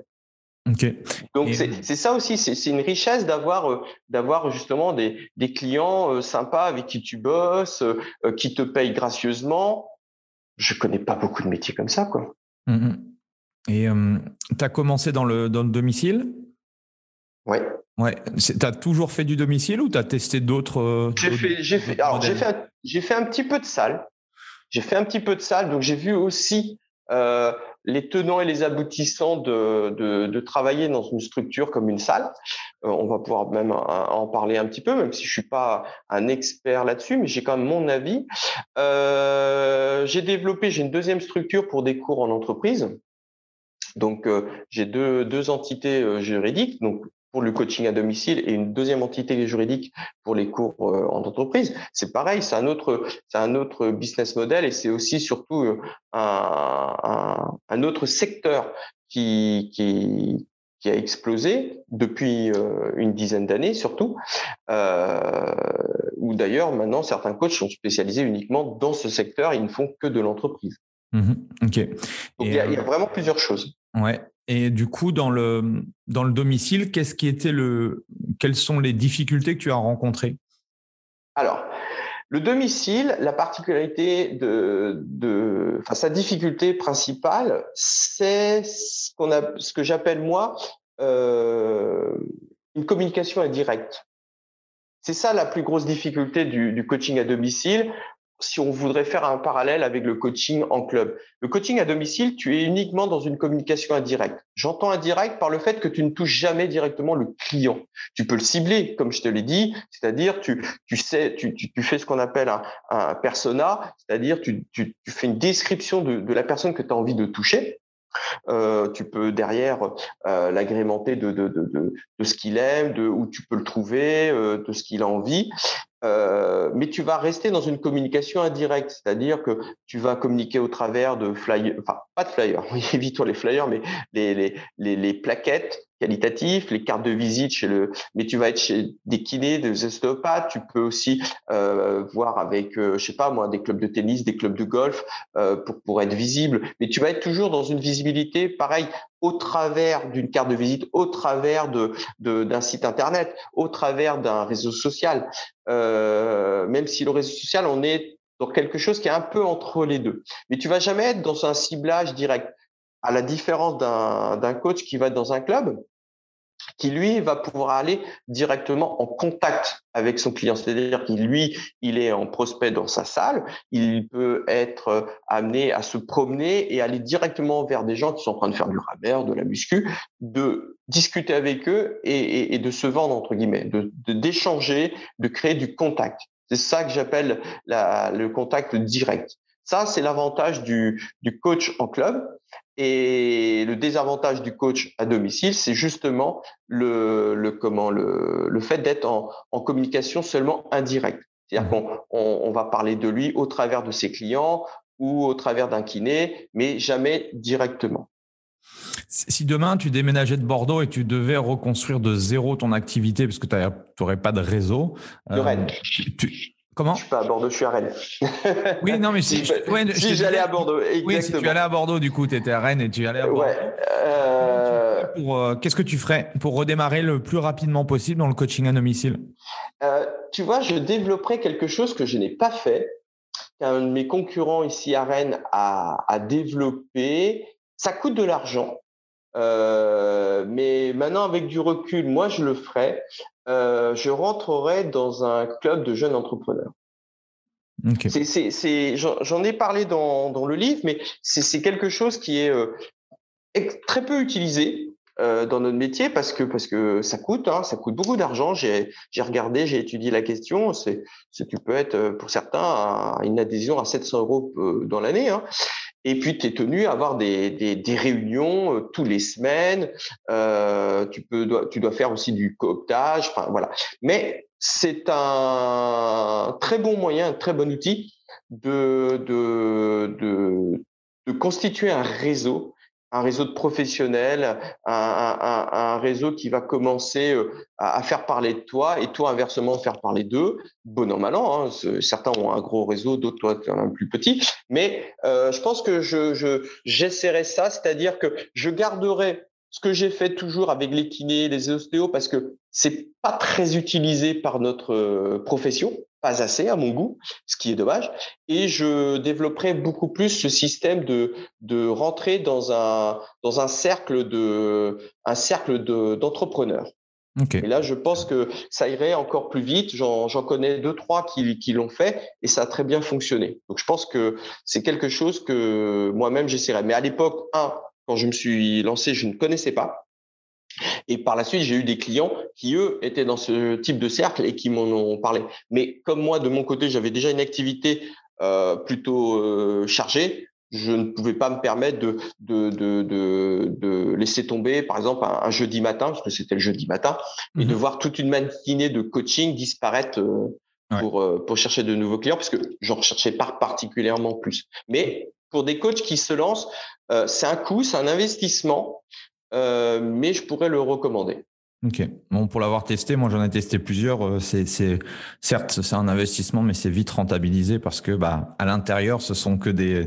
Donc c'est ça aussi, c'est une richesse d'avoir euh, d'avoir justement des, des clients euh, sympas avec qui tu bosses, euh, qui te payent gracieusement. Je connais pas beaucoup de métiers comme ça, quoi. Mmh Et tu as commencé dans le, dans le domicile? Ouais. Ouais. Tu as toujours fait du domicile ou tu as testé d'autres J'ai fait, j'ai fait, alors j'ai fait, j'ai fait un petit peu de salle. J'ai fait un petit peu de salle, donc j'ai vu aussi euh, les tenants et les aboutissants de, de, travailler dans une structure comme une salle. Euh, on va pouvoir même en parler un petit peu, même si je suis pas un expert là-dessus, mais j'ai quand même mon avis. Euh, j'ai développé, j'ai une deuxième structure pour des cours en entreprise. Donc, euh, j'ai deux, deux entités juridiques. Donc, pour le coaching à domicile et une deuxième entité juridique pour les cours euh, en entreprise. C'est pareil, c'est un autre, c'est un autre business model et c'est aussi surtout euh, un, un, autre secteur qui, qui, qui a explosé depuis euh, une dizaine d'années surtout, euh, où d'ailleurs maintenant certains coachs sont spécialisés uniquement dans ce secteur, ils ne font que de l'entreprise. Mmh ok. Donc il y, a, il y, a, vraiment plusieurs choses. Ouais. Et du coup, dans le, dans le domicile, qu'est-ce qui était le, quelles sont les difficultés que tu as rencontrées? Alors, le domicile, la particularité de, de enfin, sa difficulté principale, c'est ce ce que j'appelle moi euh, une communication indirecte. C'est ça la plus grosse difficulté du, du coaching à domicile si on voudrait faire un parallèle avec le coaching en club. Le coaching à domicile, tu es uniquement dans une communication indirecte. J'entends indirect par le fait que tu ne touches jamais directement le client. Tu peux le cibler, comme je te l'ai dit, c'est-à-dire tu, tu sais, tu, tu, tu fais ce qu'on appelle un, un persona, c'est-à-dire tu, tu, fais une description de, de la personne que tu as envie de toucher. Euh, tu peux derrière euh, l'agrémenter de, de, de, de, ce qu'il aime, de où tu peux le trouver, euh, de ce qu'il a envie. Euh, mais tu vas rester dans une communication indirecte, c'est-à-dire que tu vas communiquer au travers de flyers, enfin pas de flyers, évitons les flyers, mais les, les, les, plaquettes qualitatifs, les cartes de visite chez le, mais tu vas être chez des kinés, des ostéopathes, tu peux aussi euh, voir avec, euh, je sais pas moi, des clubs de tennis, des clubs de golf euh, pour pour être visible, mais tu vas être toujours dans une visibilité, pareil, au travers d'une carte de visite, au travers de d'un site internet, au travers d'un réseau social. Euh, même si le réseau social, on est dans quelque chose qui est un peu entre les deux. Mais tu vas jamais être dans un ciblage direct. À la différence d'un coach qui va dans un club, qui lui va pouvoir aller directement en contact avec son client. C'est-à-dire qu'il lui, il est en prospect dans sa salle, il peut être euh, amené à se promener et aller directement vers des gens qui sont en train de faire du rameur, de la muscu, de discuter avec eux et, de se vendre entre guillemets, de d'échanger, de, créer du contact. C'est ça que j'appelle le contact direct. Ça, c'est l'avantage du, du coach en club. Et le désavantage du coach à domicile, c'est justement le, le, comment, le, le fait d'être en, en, communication seulement indirecte. C'est-à-dire mmh. qu'on on, va parler de lui au travers de ses clients ou au travers d'un kiné, mais jamais directement. Si demain tu déménageais de Bordeaux et tu devais reconstruire de zéro ton activité parce que tu n'aurais pas de réseau, de Rennes. Euh, tu, Comment Je suis pas à Bordeaux, je suis à Rennes. oui, non, mais si, si j'allais à Bordeaux. Exactement. Oui, si tu allais à Bordeaux, du coup, tu étais à Rennes et tu allais à Bordeaux. Ouais, euh... euh Qu'est-ce que tu ferais pour redémarrer le plus rapidement possible dans le coaching à domicile? Euh, Tu vois, je développerais quelque chose que je n'ai pas fait, qu'un de mes concurrents ici à Rennes a, a développé. Ça coûte de l'argent. Euh, mais maintenant, avec du recul, moi, je le ferai. Euh, je rentrerai dans un club de jeunes entrepreneurs. J'en ai parlé dans, dans, le livre, mais c'est quelque chose qui est euh, très peu utilisé euh, dans notre métier parce que parce que ça coûte, hein, ça coûte beaucoup d'argent. J'ai regardé, j'ai étudié la question. C'est tu peux être pour certains à une adhésion à 700 euros dans l'année. Hein. Et puis, tu es tenu à avoir des, des, réunions euh, tous les semaines. Euh, tu, peux, dois, tu dois faire aussi du cooptage. Enfin, voilà. Mais c'est un très bon moyen, un très bon outil de, de, de constituer un réseau un réseau de professionnels, un, un, un, réseau qui va commencer euh, à, faire parler de toi et toi inversement faire parler d'eux, bon an mal an. Hein, certains ont un gros réseau, d'autres toi un plus petit, mais euh, je pense que je j'essaierai ça, c'est-à-dire que je garderai ce que j'ai fait toujours avec les kinés, les ostéos, parce que c'est pas très utilisé par notre euh, profession, pas assez à mon goût, ce qui est dommage. Et je développerai beaucoup plus ce système de de rentrer dans un dans un cercle de un cercle de d'entrepreneurs. Et là, je pense que ça irait encore plus vite. J'en connais deux, trois qui, qui l'ont fait et ça a très bien fonctionné. Donc, je pense que c'est quelque chose que moi-même j'essaierais. Mais à l'époque, un, quand je me suis lancé, je ne connaissais pas. Et par la suite, j'ai eu des clients qui, eux, étaient dans ce type de cercle et qui m'en ont parlé. Mais comme moi, de mon côté, j'avais déjà une activité euh, plutôt euh, chargée, je ne pouvais pas me permettre de, de, de, de, laisser tomber, par exemple, un, jeudi matin, parce que c'était le jeudi matin, et de mmh voir toute une matinée de coaching disparaître euh, pour, euh, pour chercher de nouveaux clients, parce que j'en recherchais pas particulièrement plus. Mais pour des coachs qui se lancent, euh, c'est un coût, c'est un investissement, mais je pourrais le recommander. Ok. Bon, pour l'avoir testé, moi j'en ai testé plusieurs. Euh, c'est, c'est certes c'est un investissement, mais c'est vite rentabilisé parce que bah à l'intérieur, ce sont que des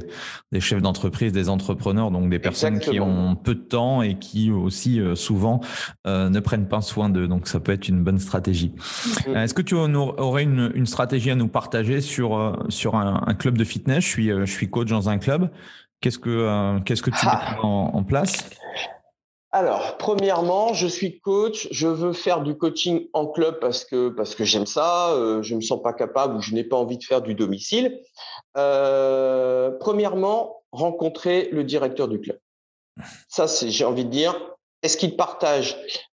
des chefs d'entreprise, des entrepreneurs, donc des personnes qui ont peu de temps et qui aussi euh, souvent euh, ne prennent pas soin d'eux. Donc ça peut être une bonne stratégie. Mm-hmm. Est-ce que tu aurais une, une stratégie à nous partager sur sur un, un club de fitness? Je suis je suis coach dans un club. Qu'est-ce que qu'est-ce que tu ah. mets en, en place? Alors, premièrement, je suis coach, je veux faire du coaching en club parce que parce que j'aime ça, euh, je me sens pas capable ou je n'ai pas envie de faire du domicile. Euh, premièrement, rencontrer le directeur du club. Ça, c'est j'ai envie de dire, est-ce qu'il partage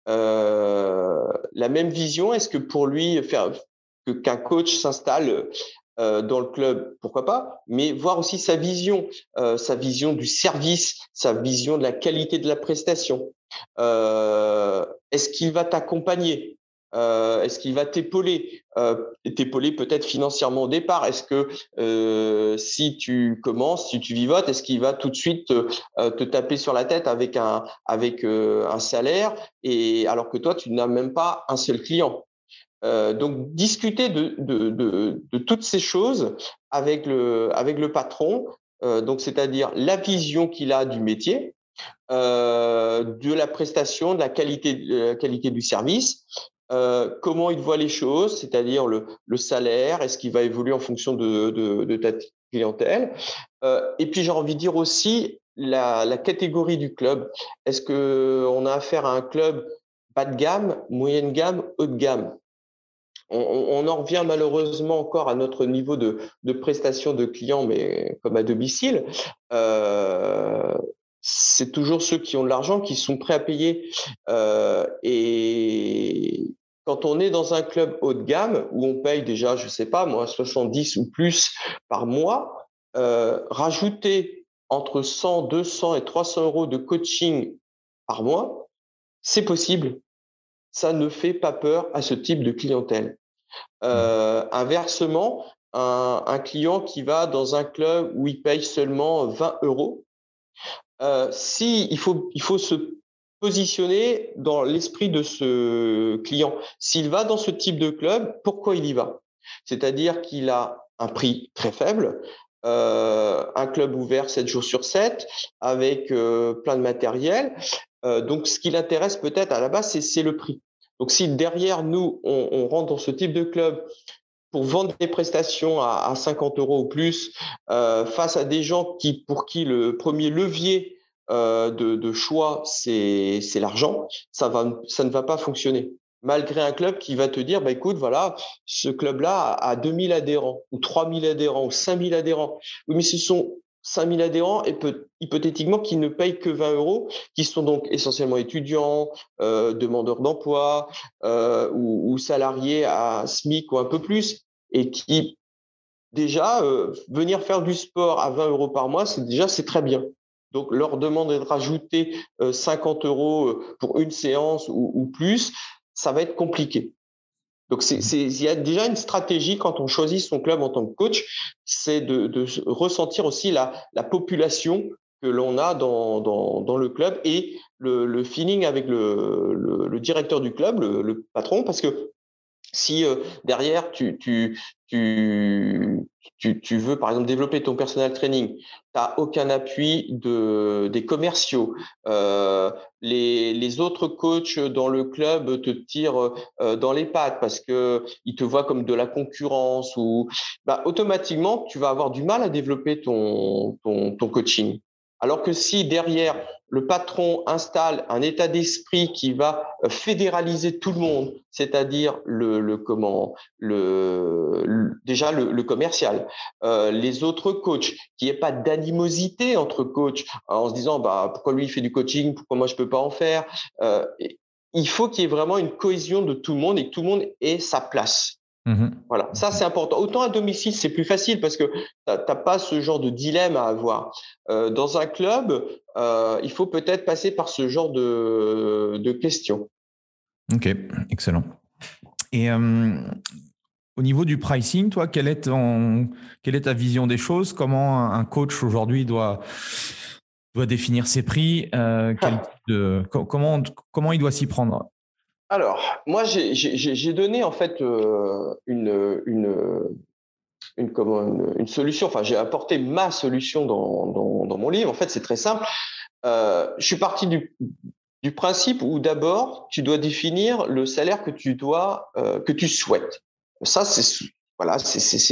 euh, la même vision? Est-ce que pour lui faire que qu'un coach s'installe euh, dans le club, pourquoi pas, mais voir aussi sa vision, euh, sa vision du service, sa vision de la qualité de la prestation. Euh, est-ce qu'il va t'accompagner Est-ce qu'il va t'épauler T'épauler peut-être financièrement au départ? Est-ce que si tu commences, si tu vivotes, est-ce qu'il va tout de suite te taper sur la tête avec un avec un salaire et alors que toi tu n'as même pas un seul client? Euh, donc discuter de, toutes ces choses avec le, patron, euh, donc c'est-à-dire la vision qu'il a du métier, euh, de la prestation, de la qualité, du service, comment il voit les choses, c'est-à-dire le, salaire, est-ce qu'il va évoluer en fonction de, ta clientèle, et puis j'ai envie de dire aussi la, la catégorie du club. Est-ce que on a affaire à un club bas de gamme, moyenne gamme, haut de gamme? On, en revient malheureusement encore à notre niveau de, prestation de clients, mais comme à domicile. Euh, c'est toujours ceux qui ont de l'argent qui sont prêts à payer. Euh, et quand on est dans un club haut de gamme où on paye déjà, je sais pas moi, 70 ou plus par mois, euh, rajouter entre 100, 200 et 300 euros de coaching par mois, c'est possible ça ne fait pas peur à ce type de clientèle. Euh, inversement, un, client qui va dans un club où il paye seulement 20 euros, euh, si il faut, il faut se positionner dans l'esprit de ce client. S'il va dans ce type de club, pourquoi il y va? C'est-à-dire qu'il a un prix très faible, euh, un club ouvert 7 jours sur 7, avec euh, plein de matériel. Euh, donc, ce qui l'intéresse peut-être à la base, c'est le prix. Donc, si derrière nous, on, rentre dans ce type de club pour vendre des prestations à, 50 euros ou plus, face à des gens qui, pour qui le premier levier de, choix, c'est l'argent, ça ne va pas fonctionner. Malgré un club qui va te dire, bah, écoute, voilà, ce club-là a 2000 adhérents, ou 3000 adhérents, ou 5000 adhérents. Oui, mais ce sont 5000 adhérents et peut, hypothétiquement qui ne payent que 20 euros, qui sont donc essentiellement étudiants, euh, demandeurs d'emploi euh, ou, salariés à SMIC ou un peu plus, et qui déjà euh, venir faire du sport à 20 euros par mois, c'est déjà c'est très bien. Donc leur demande de rajouter 50 euros pour une séance ou, ou plus, ça va être compliqué. Donc, il y a déjà une stratégie quand on choisit son club en tant que coach, c'est de, ressentir aussi la, la population que l'on a dans, le club et le, feeling avec le, directeur du club, le, patron, parce que si euh, derrière tu, tu, tu, tu, veux par exemple développer ton personal training, tu n'as aucun appui de, des commerciaux, euh, les, les, autres coachs dans le club te tirent euh, dans les pattes parce que ils te voient comme de la concurrence ou bah, automatiquement tu vas avoir du mal à développer ton, ton coaching. Alors que si derrière le patron installe un état d'esprit qui va euh, fédéraliser tout le monde, c'est-à-dire le, comment le, déjà le, commercial, euh, les autres coachs, qu'il n'y ait pas d'animosité entre coachs en se disant bah pourquoi lui il fait du coaching, pourquoi moi je peux pas en faire. Euh, il faut qu'il y ait vraiment une cohésion de tout le monde et que tout le monde ait sa place. Mmh voilà, ça c'est important. Autant à domicile, c'est plus facile parce que tu n'as pas ce genre de dilemme à avoir. Euh, dans un club, euh, il faut peut-être passer par ce genre de, de questions. Ok, excellent. Et euh, au niveau du pricing, toi, quelle est, ton, quelle est ta vision des choses? Comment un coach aujourd'hui doit, doit définir ses prix? De, comment, comment il doit s'y prendre? Alors, moi, j'ai donné en fait euh, une, une, une, solution, enfin, j'ai apporté ma solution dans, dans, mon livre. En fait, c'est très simple. Euh, je suis parti du, principe où d'abord, tu dois définir le salaire que tu dois, euh, que tu souhaites. Ça, c'est voilà,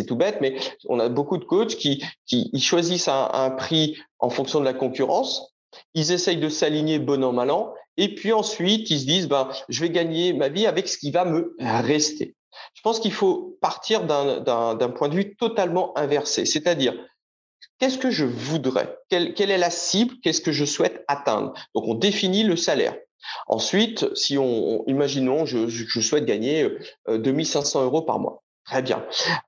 tout bête, mais on a beaucoup de coachs qui, qui choisissent un, un prix en fonction de la concurrence. Ils essayent de s'aligner bon an mal an, et puis ensuite, ils se disent, ben, je vais gagner ma vie avec ce qui va me rester. Je pense qu'il faut partir d'un point de vue totalement inversé, c'est-à-dire, qu'est-ce que je voudrais? Quelle, est la cible Qu'est-ce que je souhaite atteindre? Donc, on définit le salaire. Ensuite, si on, imaginons, je, je, souhaite gagner 2500 euh, euros par mois. Très bien.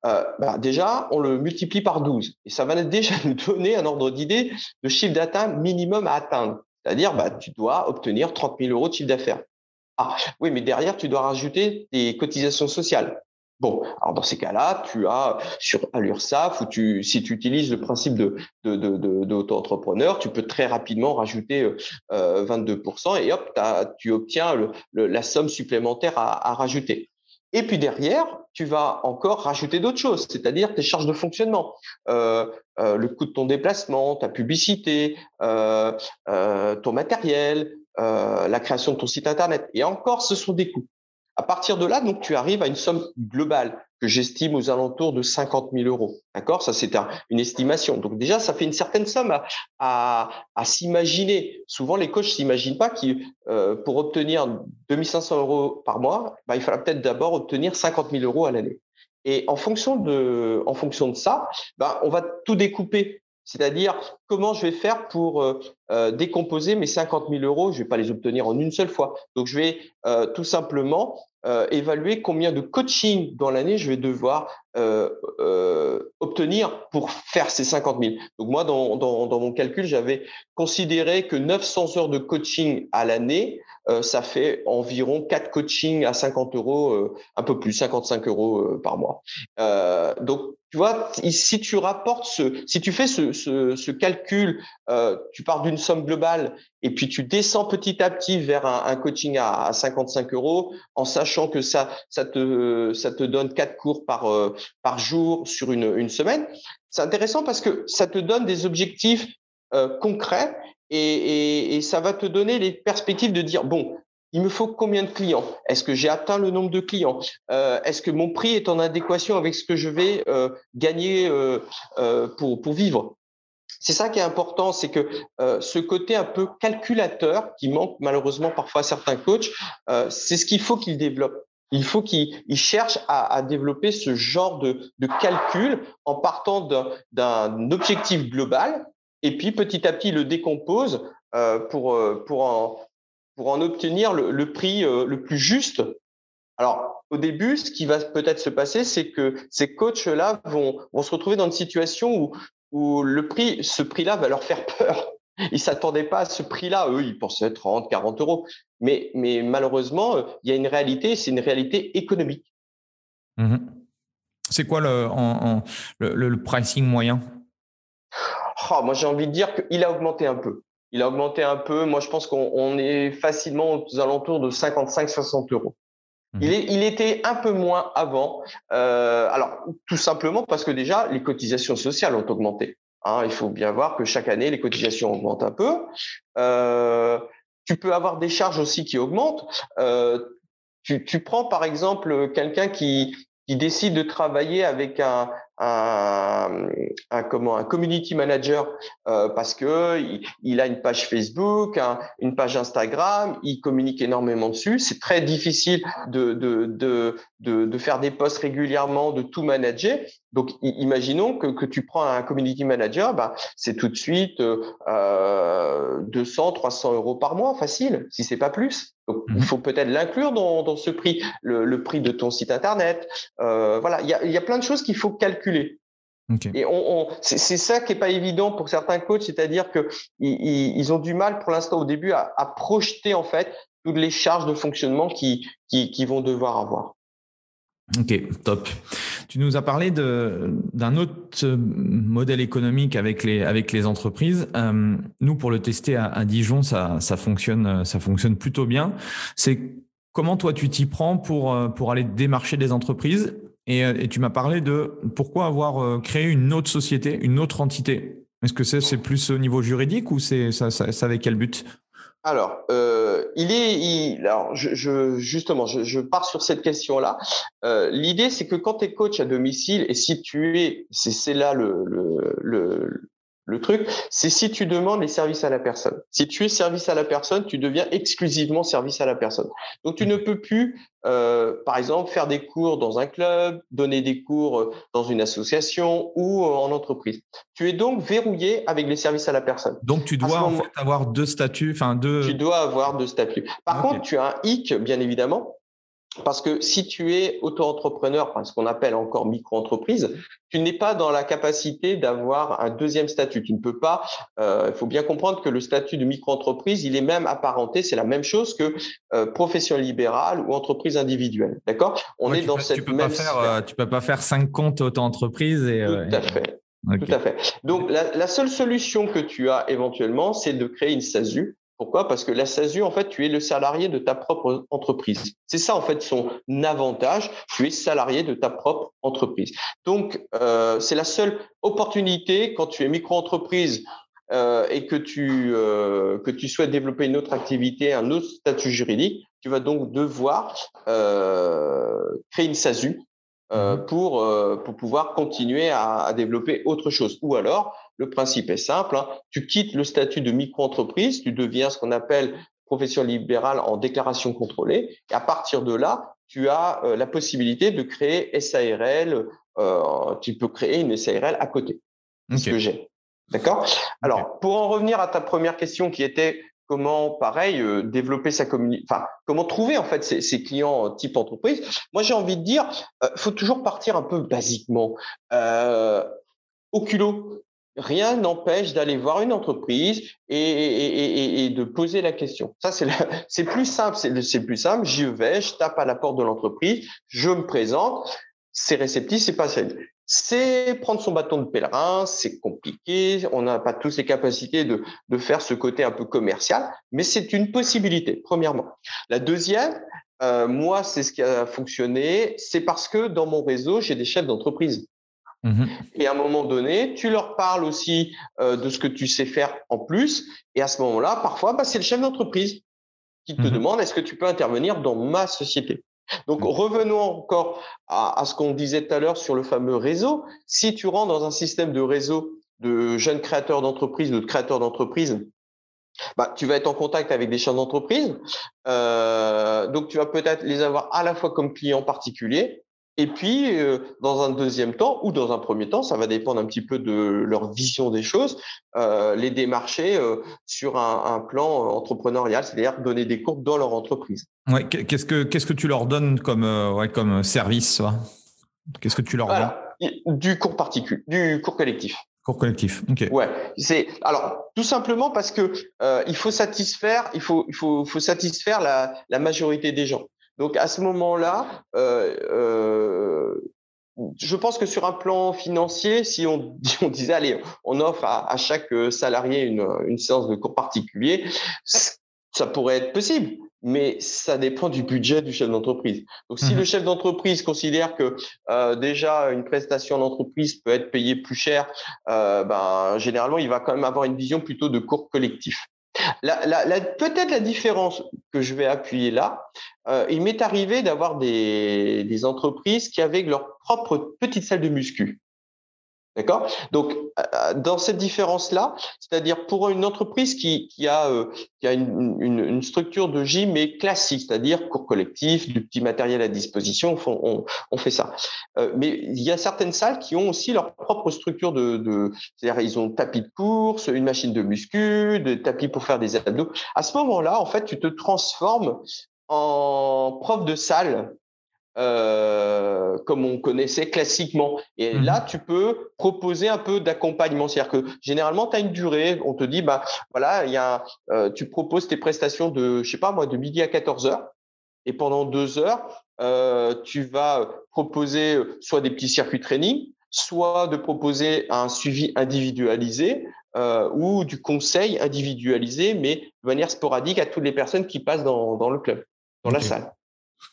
Euh, bah déjà, on le multiplie par 12 et ça va déjà nous donner un ordre d'idée de chiffre d'atteinte minimum à atteindre. C'est-à-dire, bah, tu dois obtenir 30 000 euros de chiffre d'affaires. Ah, oui, mais derrière, tu dois rajouter des cotisations sociales. Bon, alors dans ces cas-là, tu as sur à l'URSSAF ou tu, si tu utilises le principe de, de, de, de, entrepreneur tu peux très rapidement rajouter euh, 22% et hop, tu obtiens le, la somme supplémentaire à, à rajouter. Et puis derrière, tu vas encore rajouter d'autres choses, c'est-à-dire tes charges de fonctionnement, euh, euh, le coût de ton déplacement, ta publicité, euh, ton matériel, la création de ton site internet. Et encore, ce sont des coûts. À partir de là, donc, tu arrives à une somme globale que j'estime aux alentours de 50 000 euros. D'accord? Ça, c'est une estimation. Donc déjà, ça fait une certaine somme à, s'imaginer. Souvent, les coachs s'imaginent pas que euh, pour obtenir 2500 euros par mois, bah, il faudra peut-être d'abord obtenir 50 000 euros à l'année. Et en fonction de, en fonction de ça, bah, on va tout découper. C'est-à-dire comment je vais faire pour euh, euh, décomposer mes 50 000 euros? Je vais pas les obtenir en une seule fois. Donc je vais euh, tout simplement euh, évaluer combien de coaching dans l'année je vais devoir euh, euh, obtenir pour faire ces 50 000. Donc moi, dans, dans, dans mon calcul, j'avais considéré que 900 heures de coaching à l'année, ça fait environ 4 coachings à 50 euros, euh, un peu plus, 55 euros par mois. donc tu vois, si tu rapportes ce, si tu fais ce, calcul, euh, tu pars d'une somme globale et puis tu descends petit à petit vers un, coaching à, à, 55 euros, en sachant que ça, ça te, donne quatre cours par euh, jour sur une, semaine. C'est intéressant parce que ça te donne des objectifs euh, concrets et, et, et ça va te donner les perspectives de dire bon, il me faut combien de clients? Est-ce que j'ai atteint le nombre de clients? Euh, Est-ce que mon prix est en adéquation avec ce que je vais euh, gagner euh, pour, pour vivre? C'est ça qui est important, c'est que ce côté un peu calculateur qui manque malheureusement parfois à certains coachs, c'est ce qu'il faut qu'ils développent. Il faut qu'ils cherchent à, développer ce genre de, de calcul en partant d'un objectif global et puis petit à petit le décompose pour, pour en, pour en obtenir le, prix euh, le plus juste. Alors, au début, ce qui va peut-être se passer, c'est que ces coachs-là vont, vont se retrouver dans une situation où, où le prix, ce prix-là va leur faire peur. Ils s'attendaient pas à ce prix-là. Eux, ils pensaient 30, 40 euros. Mais, mais malheureusement, il y a une réalité, c'est une réalité économique. Mmh c'est quoi le, en, le, le, pricing moyen? Oh, Moi, j'ai envie de dire qu'il a augmenté un peu. Il a augmenté un peu. Moi, je pense qu'on est facilement aux alentours de 55-60 euros. Mmh. Il, est, il, était un peu moins avant. Euh, alors, tout simplement parce que déjà, les cotisations sociales ont augmenté. Hein, il faut bien voir que chaque année, les cotisations augmentent un peu. Euh, tu peux avoir des charges aussi qui augmentent. Euh, tu, tu, prends par exemple quelqu'un qui, qui décide de travailler avec un, un, un, comment, un community manager euh, parce que il, a une page Facebook, une page Instagram, il communique énormément dessus. C'est très difficile de, de, de, de, de faire des posts régulièrement, de tout manager. Donc, imaginons que, que tu prends un community manager, bah, c'est tout de suite euh, 200, 300 euros par mois, facile, si c'est pas plus. Donc, il mhm. faut peut-être l'inclure dans, dans, ce prix, le, le, prix de ton site internet. Euh, voilà, il y a, y a plein de choses qu'il faut calculer. Et on, on c'est ça qui est pas évident pour certains coachs, c'est-à-dire que ils, ils, ont du mal pour l'instant au début à, à, projeter en fait toutes les charges de fonctionnement qui, qui, qui vont devoir avoir. Ok, top. Tu nous as parlé d'un autre modèle économique avec les, avec les entreprises. Euh, nous, pour le tester à, Dijon, ça, ça, fonctionne, ça fonctionne plutôt bien. C'est comment toi tu t'y prends pour, pour aller démarcher des entreprises et, et tu m'as parlé de pourquoi avoir euh, créé une autre société, une autre entité. Est-ce que c'est plus au niveau juridique ou c'est ça, avec quel but? Alors, euh, il est, alors je, justement, je, pars sur cette question-là. Euh, L'idée, c'est que quand tu es coach à domicile et si tu es, c'est là le, le, le truc, c'est si tu demandes les services à la personne. Si tu es service à la personne, tu deviens exclusivement service à la personne. Donc tu ne peux plus, euh, par exemple, faire des cours dans un club, donner des cours euh, dans une association ou euh, en entreprise. Tu es donc verrouillé avec les services à la personne. Donc tu dois en fait avoir deux statuts, enfin deux. Tu dois avoir deux statuts. Par contre, tu as un hic, bien évidemment, parce que si tu es auto-entrepreneur, ce qu'on appelle encore micro-entreprise, tu n'es pas dans la capacité d'avoir un deuxième statut. Tu ne peux pas. Euh, il faut bien comprendre que le statut de micro-entreprise, il est même apparenté. C'est la même chose que euh, profession libérale ou entreprise individuelle. D'accord? On est dans cette tu peux même. Pas faire, euh, tu peux pas faire cinq comptes auto-entreprise et. Tout à fait. Tout à fait. Donc la, la, seule solution que tu as éventuellement, c'est de créer une SASU pourquoi? Parce que la SASU, en fait, tu es le salarié de ta propre entreprise. C'est ça, en fait, son avantage. Tu es salarié de ta propre entreprise. Donc, euh, c'est la seule opportunité quand tu es micro-entreprise euh, et que tu, euh, que tu souhaites développer une autre activité, un autre statut juridique, tu vas donc devoir créer une SASU euh, mmh pour, euh, pour pouvoir continuer à, à, développer autre chose. Ou alors, le principe est simple, hein, tu quittes le statut de micro-entreprise, tu deviens ce qu'on appelle profession libérale en déclaration contrôlée, et à partir de là, tu as euh, la possibilité de créer SARL, tu peux créer une SARL à côté. Okay. Ce que j'ai. D'accord? Alors, pour en revenir à ta première question qui était comment, pareil, euh, développer sa communauté, enfin, comment trouver en fait ses, clients euh, type entreprise. Moi, j'ai envie de dire, euh, faut toujours partir un peu basiquement. Euh, au culot, rien n'empêche d'aller voir une entreprise et, de poser la question. Ça, c'est c'est plus simple. C'est plus simple. J'y vais, je tape à la porte de l'entreprise, je me présente. C'est réceptif, c'est pas celle c'est prendre son bâton de pèlerin, c'est compliqué, on n'a pas tous les capacités de, de, faire ce côté un peu commercial, mais c'est une possibilité, premièrement. La deuxième, euh, moi, c'est ce qui a fonctionné, c'est parce que dans mon réseau, j'ai des chefs d'entreprise. Mmh et à un moment donné, tu leur parles aussi euh, de ce que tu sais faire en plus, et à ce moment-là, parfois, bah, c'est le chef d'entreprise qui te mmh demande est-ce que tu peux intervenir dans ma société? Donc mmh. revenons encore à, à ce qu'on disait tout à l'heure sur le fameux réseau. Si tu rentres dans un système de réseau de jeunes créateurs d'entreprise ou de créateurs d'entreprise, bah, tu vas être en contact avec des chefs d'entreprise. Euh, donc tu vas peut-être les avoir à la fois comme clients particuliers et puis, euh, dans un deuxième temps ou dans un premier temps, ça va dépendre un petit peu de leur vision des choses, euh, les démarcher euh, sur un, un, plan entrepreneurial, c'est-à-dire donner des cours dans leur entreprise. Ouais, qu'est-ce que qu'est-ce que tu leur donnes comme ouais, comme service Qu'est-ce que tu leur voilà. donnes Du cours particulier, du cours collectif. Cours collectif. Ok. Ouais, c'est alors tout simplement parce que il faut satisfaire, il faut il faut, faut satisfaire la, la majorité des gens. Donc à ce moment-là, euh, euh, je pense que sur un plan financier, si on, on disait, allez, on offre à, à chaque salarié une, une, séance de cours particulier, ça pourrait être possible, mais ça dépend du budget du chef d'entreprise. Donc si mmh. le chef d'entreprise considère que euh, déjà une prestation d'entreprise peut être payée plus cher, euh, ben, généralement, il va quand même avoir une vision plutôt de cours collectif. La, Peut-être la différence que je vais appuyer là, euh, il m'est arrivé d'avoir des, des, entreprises qui avaient leur propre petite salle de muscu. D'accord? Donc, euh, dans cette différence-là, c'est-à-dire pour une entreprise qui, qui a, euh, qui a une, une, une, structure de gym mais classique, c'est-à-dire cours collectif, du petit matériel à disposition, on, on, fait ça. Euh, mais il y a certaines salles qui ont aussi leur propre structure de, de c'est-à-dire ils ont tapis de course, une machine de muscu, des tapis pour faire des abdos. À ce moment-là, en fait, tu te transformes en prof de salle euh, comme on connaissait classiquement. Et mmh là, tu peux proposer un peu d'accompagnement. C'est-à-dire que généralement, tu as une durée. On te dit, bah voilà, il y a, euh, tu proposes tes prestations de, je sais pas moi, de midi à 14 heures. Et pendant deux heures, euh, tu vas proposer soit des petits circuits training, soit de proposer un suivi individualisé euh, ou du conseil individualisé, mais de manière sporadique à toutes les personnes qui passent dans, dans le club, dans la salle.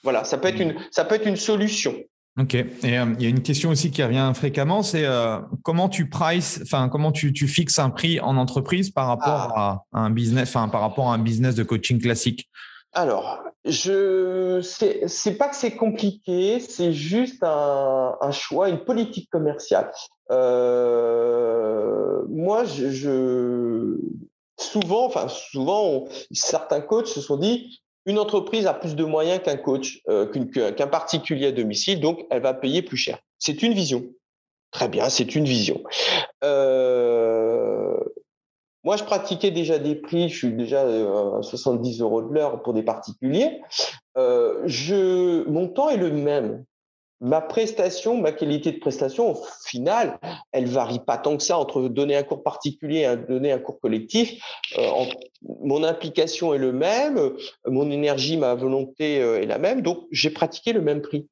Voilà, ça peut être une, ça peut être une solution. Ok. Et euh, il y a une question aussi qui revient fréquemment, c'est euh, comment tu price, enfin comment tu, tu, fixes un prix en entreprise par rapport ah. à un business, enfin par rapport à un business de coaching classique? Alors, je c'est pas que c'est compliqué, c'est juste un, un, choix, une politique commerciale. Euh, moi, je, je, souvent, enfin souvent, certains coachs se sont dit une entreprise a plus de moyens qu'un coach, euh, qu'un particulier à domicile, donc elle va payer plus cher. C'est une vision. Très bien, c'est une vision. Euh, moi, je pratiquais déjà des prix, je suis déjà euh, à 70 euros de l'heure pour des particuliers. je, mon temps est le même ma prestation, ma qualité de prestation, au final, elle varie pas tant que ça entre donner un cours particulier et donner un cours collectif. Euh, mon implication est le même, mon énergie, ma volonté euh, est la même, donc j'ai pratiqué le même prix.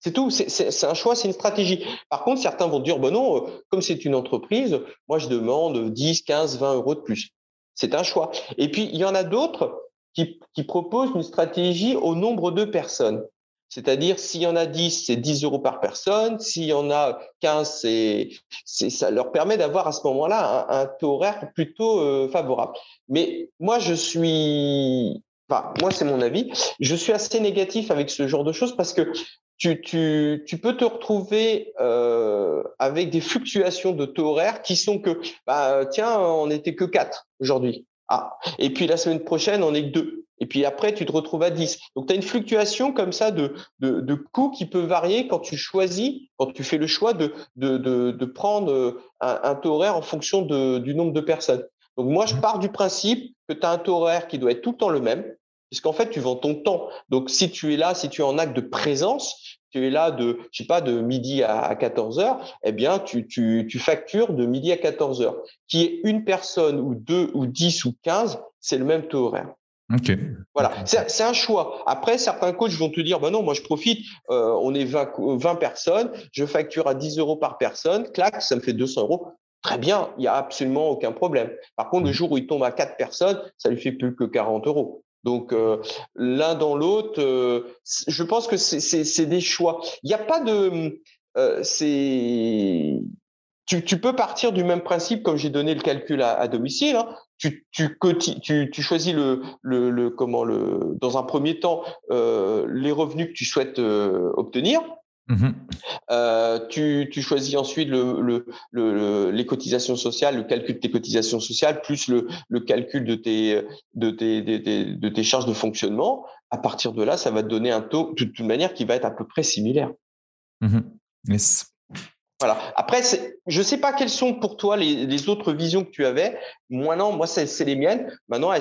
C'est tout, c'est un choix, c'est une stratégie. Par contre, certains vont dire, bon non, euh, comme c'est une entreprise, moi je demande 10, 15, 20 euros de plus. C'est un choix. Et puis, il y en a d'autres qui proposent une stratégie au nombre de personnes. C'est-à-dire, s'il y en a 10, c'est 10 euros par personne. S'il y en a 15, c'est, ça leur permet d'avoir à ce moment-là un, taux horaire plutôt euh, favorable. Mais moi, je suis, enfin, moi, c'est mon avis. Je suis assez négatif avec ce genre de choses parce que tu, tu, tu peux te retrouver euh, avec des fluctuations de taux horaire qui sont que, bah, tiens, on n'était que 4 aujourd'hui. Ah. Et puis la semaine prochaine, on est que 2. Et puis après, tu te retrouves à 10. Donc, tu as une fluctuation comme ça de, de, de, coûts qui peut varier quand tu choisis, quand tu fais le choix de, de, de prendre un, un, taux horaire en fonction du nombre de personnes. Donc, moi, je pars du principe que tu as un taux horaire qui doit être tout le temps le même, puisqu'en fait, tu vends ton temps. Donc, si tu es là, si tu es en acte de présence, tu es là de, je sais pas, de midi à 14 heures, eh bien, tu, tu, tu factures de midi à 14 heures. Qui est une personne ou deux ou 10 ou 15, c'est le même taux horaire. Ok. Voilà, c'est un choix. Après, certains coachs vont te dire, bah non, moi je profite, euh, on est 20, 20 personnes, je facture à 10 euros par personne, clac, ça me fait 200 euros. Très bien, il n'y a absolument aucun problème. Par contre, le mm. jour où il tombe à 4 personnes, ça lui fait plus que 40 euros. Donc euh, l'un dans l'autre, euh, je pense que c'est des choix. Il n'y a pas de, c'est tu, peux partir du même principe, comme j'ai donné le calcul à, domicile. Hein tu, tu, choisis le, le, le, comment le, dans un premier temps euh, les revenus que tu souhaites euh, obtenir. Mmh euh, tu, tu, choisis ensuite le, le, le, les cotisations sociales, le calcul de tes cotisations sociales, plus le, calcul de tes, de, tes, de, tes, de tes charges de fonctionnement. À partir de là, ça va te donner un taux de toute manière qui va être à peu près similaire. Mmh voilà. Après, je ne sais pas quelles sont pour toi les, autres visions que tu avais. Moi, non, moi, c'est les miennes. Maintenant,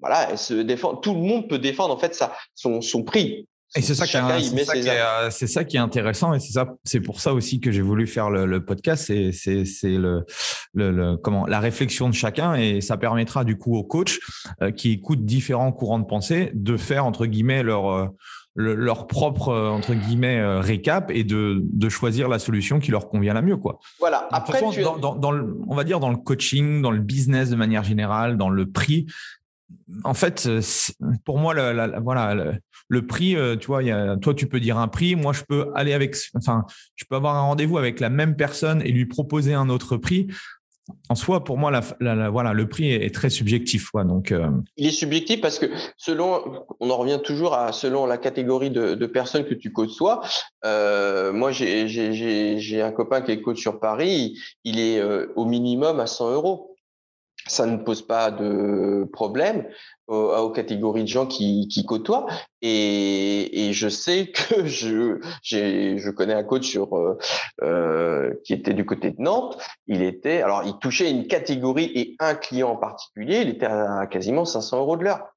voilà, se. Tout le monde peut défendre en fait son prix. Et c'est ça, qui est, c'est ça qui est intéressant et c'est ça, c'est pour ça aussi que j'ai voulu faire le, podcast. C'est, c'est, le, le, comment, la réflexion de chacun et ça permettra du coup aux coachs euh, qui écoutent différents courants de pensée de faire entre guillemets leur euh, leur propre euh, entre guillemets euh, récap et de, de, choisir la solution qui leur convient la mieux quoi. Voilà. Après, dans, dans, le, on va dire dans le coaching, dans le business de manière générale, dans le prix. En fait, pour moi, voilà, le, prix, euh, tu vois, toi, tu peux dire un prix. Moi, je peux aller avec, enfin, je peux avoir un rendez-vous avec la même personne et lui proposer un autre prix en soi, pour moi, voilà, le prix est, très subjectif. donc, euh, Il est subjectif parce que selon, on en revient toujours à selon la catégorie de, personnes que tu côtoies. Euh, moi, j'ai un copain qui est coach sur Paris, il est euh, au minimum à 100 euros ça ne pose pas de problème aux, catégories de gens qui, qui côtoient. Et, et, je sais que je, je connais un coach sur, euh, euh, qui était du côté de Nantes. Il était, alors il touchait une catégorie et un client en particulier. Il était à quasiment 500 euros de l'heure.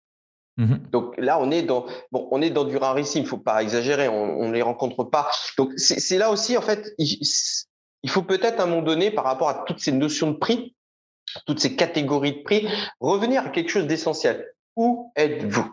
Mmh Donc là, on est dans bon, on est dans du rarissime. Il faut pas exagérer. On, ne les rencontre pas. Donc c'est là aussi en fait, il, il faut peut-être à un moment donné, par rapport à toutes ces notions de prix, toutes ces catégories de prix, revenir à quelque chose d'essentiel. Où êtes-vous?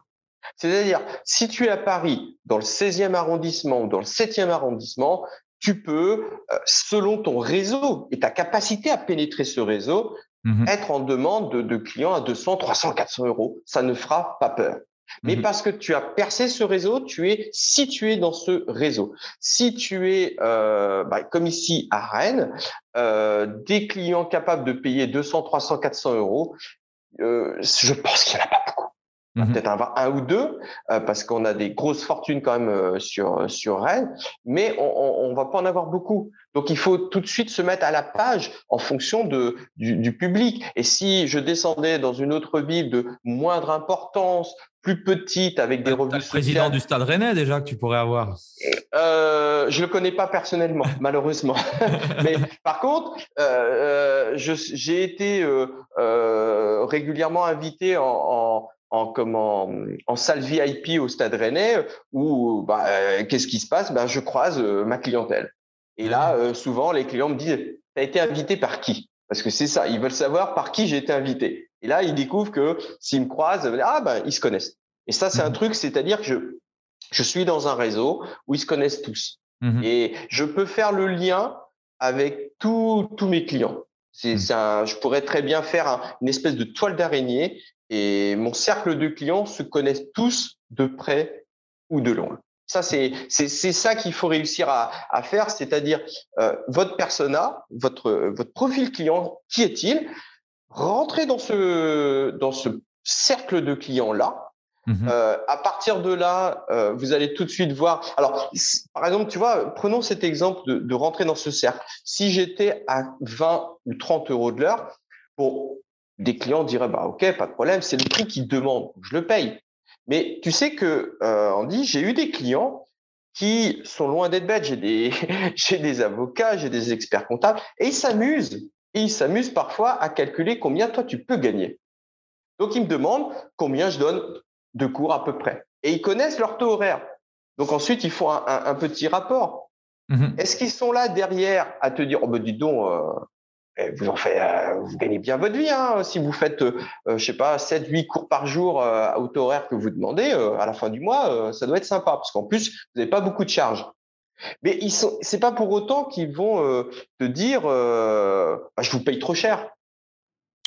C'est-à-dire, si tu es à Paris, dans le 16e arrondissement ou dans le 7e arrondissement, tu peux, euh, selon ton réseau et ta capacité à pénétrer ce réseau, mmh être en demande de, clients à 200, 300, 400 euros. Ça ne fera pas peur. Mais mmh parce que tu as percé ce réseau, tu es situé dans ce réseau. Si tu es, euh, bah, comme ici à Rennes, euh, des clients capables de payer 200, 300, 400 euros, euh, je pense qu'il n'y en a pas beaucoup. Mmh peut-être un, un, ou deux, euh, parce qu'on a des grosses fortunes quand même euh, sur sur Rennes, mais on, on, va pas en avoir beaucoup. Donc il faut tout de suite se mettre à la page en fonction de du, du public. Et si je descendais dans une autre ville de moindre importance, plus petite, avec des revenus le président du Stade Rennais déjà que tu pourrais avoir. Euh, je le connais pas personnellement, malheureusement. mais par contre, euh, j'ai été régulièrement invité en, en en, comment, en salle VIP au Stade Rennais où bah, euh, qu'est-ce qui se passe? Ben, Je croise euh, ma clientèle. Et là, euh, souvent, les clients me disent Tu as été invité par qui? Parce que c'est ça, ils veulent savoir par qui j'ai été invité. Et là, ils découvrent que s'ils me croisent, ah ben, ils se connaissent. Et ça, c'est un mmh truc, c'est-à-dire que je, je suis dans un réseau où ils se connaissent tous. Mmh Et je peux faire le lien avec tous mes clients. C'est, mmh. je pourrais très bien faire une espèce de toile d'araignée et mon cercle de clients se connaissent tous de près ou de loin. Ça, c'est ça qu'il faut réussir à, à faire, c'est-à-dire euh, votre persona, votre votre profil client, qui est-il? Rentrez dans ce dans ce cercle de clients là. Mmh euh, à partir de là, euh, vous allez tout de suite voir. Alors, par exemple, tu vois, prenons cet exemple de, de rentrer dans ce cercle. Si j'étais à 20 ou 30 euros de l'heure, bon, des clients diraient bah ok pas de problème c'est le prix qu'ils demandent je le paye. Mais tu sais que euh, dit j'ai eu des clients qui sont loin d'être bêtes. J'ai des j'ai des avocats j'ai des experts comptables et ils s'amusent. Et ils s'amusent parfois à calculer combien toi tu peux gagner. Donc ils me demandent combien je donne de cours à peu près. Et ils connaissent leur taux horaire. Donc ensuite ils font un, petit rapport. Mmh est-ce qu'ils sont là derrière à te dire oh ben dis donc euh, vous en faites, euh, vous gagnez bien votre vie. Hein, si vous faites, euh, euh, je sais pas, 7, 8 cours par jour à haut horaire que vous demandez, à la fin du mois, ça doit être sympa parce qu'en plus, vous n'avez pas beaucoup de charges. Mais ils sont, c'est pas pour autant qu'ils vont te dire, bah, je vous paye trop cher.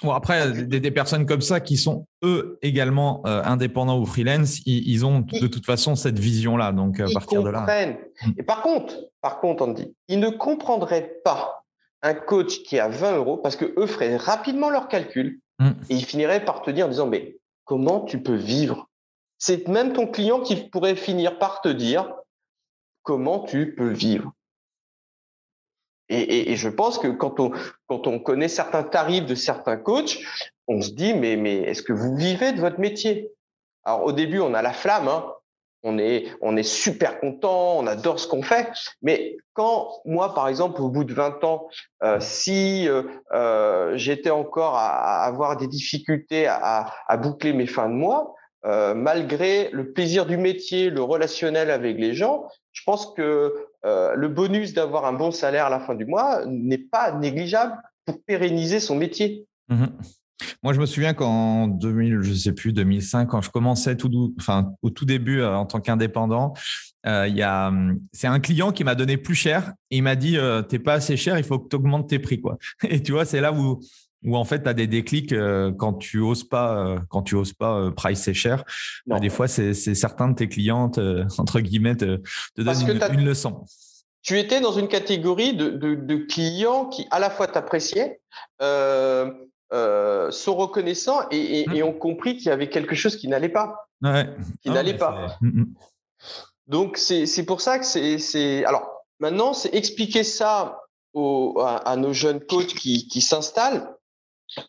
Bon, après, des, personnes comme ça qui sont eux également indépendants ou freelance, ils, ont de toute façon cette vision-là. Donc, à partir de là. Mmh. Et par contre, par contre, on dit, ils ne comprendraient pas un coach qui a 20 euros parce que eux feraient rapidement leur calcul mm. et ils finiraient par te dire en disant mais comment tu peux vivre? C'est même ton client qui pourrait finir par te dire comment tu peux vivre? Et, je pense que quand on, quand on connaît certains tarifs de certains coachs, on se dit mais, mais est-ce que vous vivez de votre métier? Alors au début on a la flamme, hein, on est, on est super content, on adore ce qu'on fait. Mais quand moi, par exemple, au bout de 20 ans, euh, si euh, euh, j'étais encore à, avoir des difficultés à, boucler mes fins de mois, malgré le plaisir du métier, le relationnel avec les gens, je pense que le bonus d'avoir un bon salaire à la fin du mois n'est pas négligeable pour pérenniser son métier. Mmh moi, je me souviens qu'en 2000, je sais plus, 2005, quand je commençais tout, enfin, au tout début euh, en tant qu'indépendant, euh, a, c'est un client qui m'a donné plus cher et il m'a dit, euh, t'es pas assez cher, il faut que tu augmentes tes prix, quoi. Et tu vois, c'est là où, où en fait, tu as des déclics quand tu oses pas, quand tu oses pas pricer cher. des fois, c'est, certains de tes clientes, entre guillemets, te, te donnent une, une leçon. tu étais dans une catégorie de, clients qui à la fois t'appréciaient, euh, euh, sont reconnaissants et, mmh. ont compris qu'il y avait quelque chose qui n'allait pas. Qui n'allait pas. Mmh, mmh. Donc c'est pour ça que c'est. Alors maintenant, c'est expliquer ça à, nos jeunes coachs qui, qui s'installent.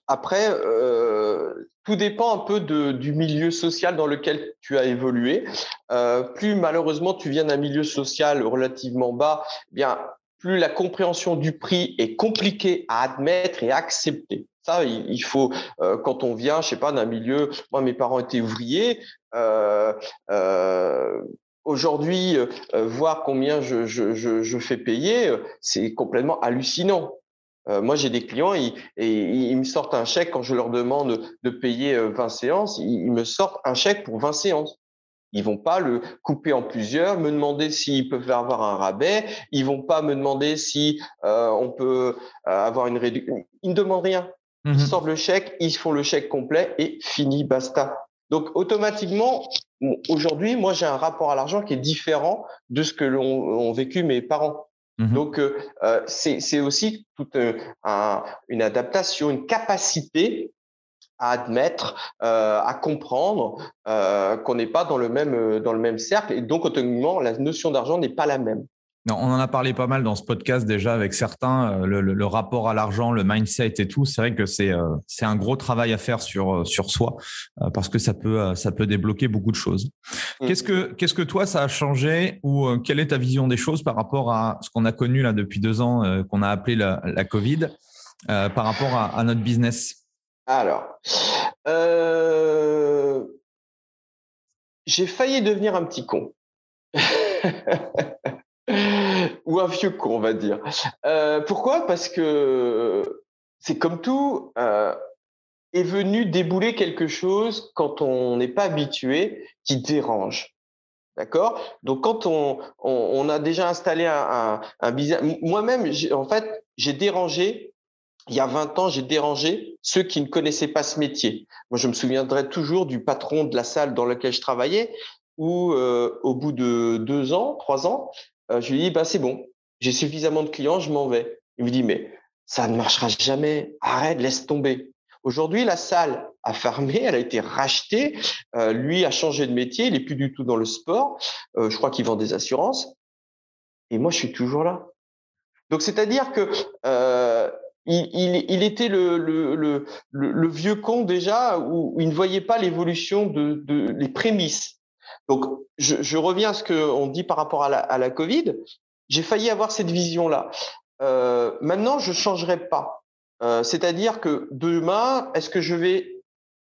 Après, euh, tout dépend un peu de, du milieu social dans lequel tu as évolué. Euh, plus malheureusement tu viens d'un milieu social relativement bas, eh bien plus la compréhension du prix est compliquée à admettre et à accepter. Ça, il, faut euh, quand on vient, je sais pas, d'un milieu. Moi, mes parents étaient ouvriers. Euh, euh, Aujourd'hui, euh, voir combien je, je, je, je fais payer, c'est complètement hallucinant. Euh, moi, j'ai des clients et, ils me sortent un chèque quand je leur demande de payer 20 euh, séances. Ils, me sortent un chèque pour 20 séances. Ils vont pas le couper en plusieurs, me demander s'ils peuvent avoir un rabais. Ils vont pas me demander si euh, on peut avoir une réduction. Ils ne demandent rien. Ils mmh sortent le chèque, ils font le chèque complet et fini, basta. Donc automatiquement, aujourd'hui, moi j'ai un rapport à l'argent qui est différent de ce que l'ont vécu mes parents. Mmh Donc, euh, euh, c'est aussi toute euh, une adaptation, une capacité à admettre, à comprendre qu'on n'est pas dans le même dans le même cercle et donc automatiquement la notion d'argent n'est pas la même on en a parlé pas mal dans ce podcast déjà avec certains, euh, le, rapport à l'argent, le mindset et tout. C'est vrai que c'est euh, c'est un gros travail à faire sur euh, sur soi parce que ça peut ça peut débloquer beaucoup de choses. Mmh. Qu'est-ce que qu'est-ce que toi ça a changé ou quelle est ta vision des choses par rapport à ce qu'on a connu là depuis deux ans qu'on a appelé la, la Covid par rapport à, à, notre business? Alors, j'ai failli devenir un petit con. Ou un vieux con, on va dire. Euh, pourquoi? Parce que c'est comme tout, euh, est venu débouler quelque chose quand on n'est pas habitué qui dérange. D'accord? Donc quand on, a déjà installé un, business, moi-même, en fait, j'ai dérangé, il y a 20 ans, j'ai dérangé ceux qui ne connaissaient pas ce métier. Moi, je me souviendrai toujours du patron de la salle dans laquelle je travaillais, où euh, au bout de deux ans, trois ans, euh, je lui dis, bah, c'est bon, j'ai suffisamment de clients, je m'en vais. Il me dit, mais ça ne marchera jamais, arrête, laisse tomber. Aujourd'hui, la salle a fermé, elle a été rachetée. Euh, lui a changé de métier, il est plus du tout dans le sport. Euh, je crois qu'il vend des assurances. Et moi, je suis toujours là. Donc, c'est-à-dire que il, était le, le, vieux con déjà où, il ne voyait pas l'évolution de, de les prémices. Donc, je, reviens à ce qu'on dit par rapport à la, Covid. J'ai failli avoir cette vision-là. Euh, maintenant, je ne changerai pas. Euh, c'est-à-dire que demain, est-ce que je vais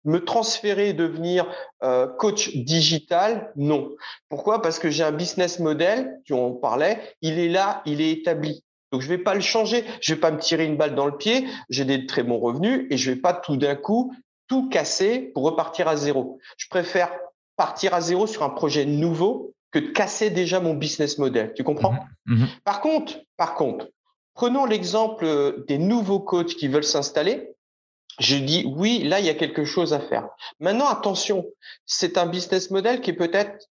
me transférer et devenir euh, coach digital? Non. Pourquoi? Parce que j'ai un business model, tu en parlais, il est là, il est établi. Donc je ne vais pas le changer, je ne vais pas me tirer une balle dans le pied, j'ai des très bons revenus et je ne vais pas tout d'un coup tout casser pour repartir à zéro. Je préfère partir à zéro sur un projet nouveau que de casser déjà mon business model. Tu comprends? Mhm, mhm. Par contre, par contre, prenons l'exemple des nouveaux coachs qui veulent s'installer. Je dis oui, là il y a quelque chose à faire. Maintenant, attention, c'est un business model qui est peut-être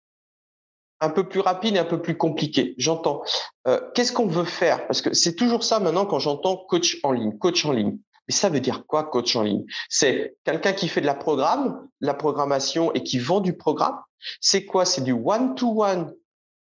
un peu plus rapide et un peu plus compliqué. J'entends. Euh, qu'est-ce qu'on veut faire? Parce que c'est toujours ça maintenant quand j'entends coach en ligne, coach en ligne. Mais ça veut dire quoi, coach en ligne? C'est quelqu'un qui fait de la programme, la programmation et qui vend du programme? C'est quoi? C'est du one-to-one,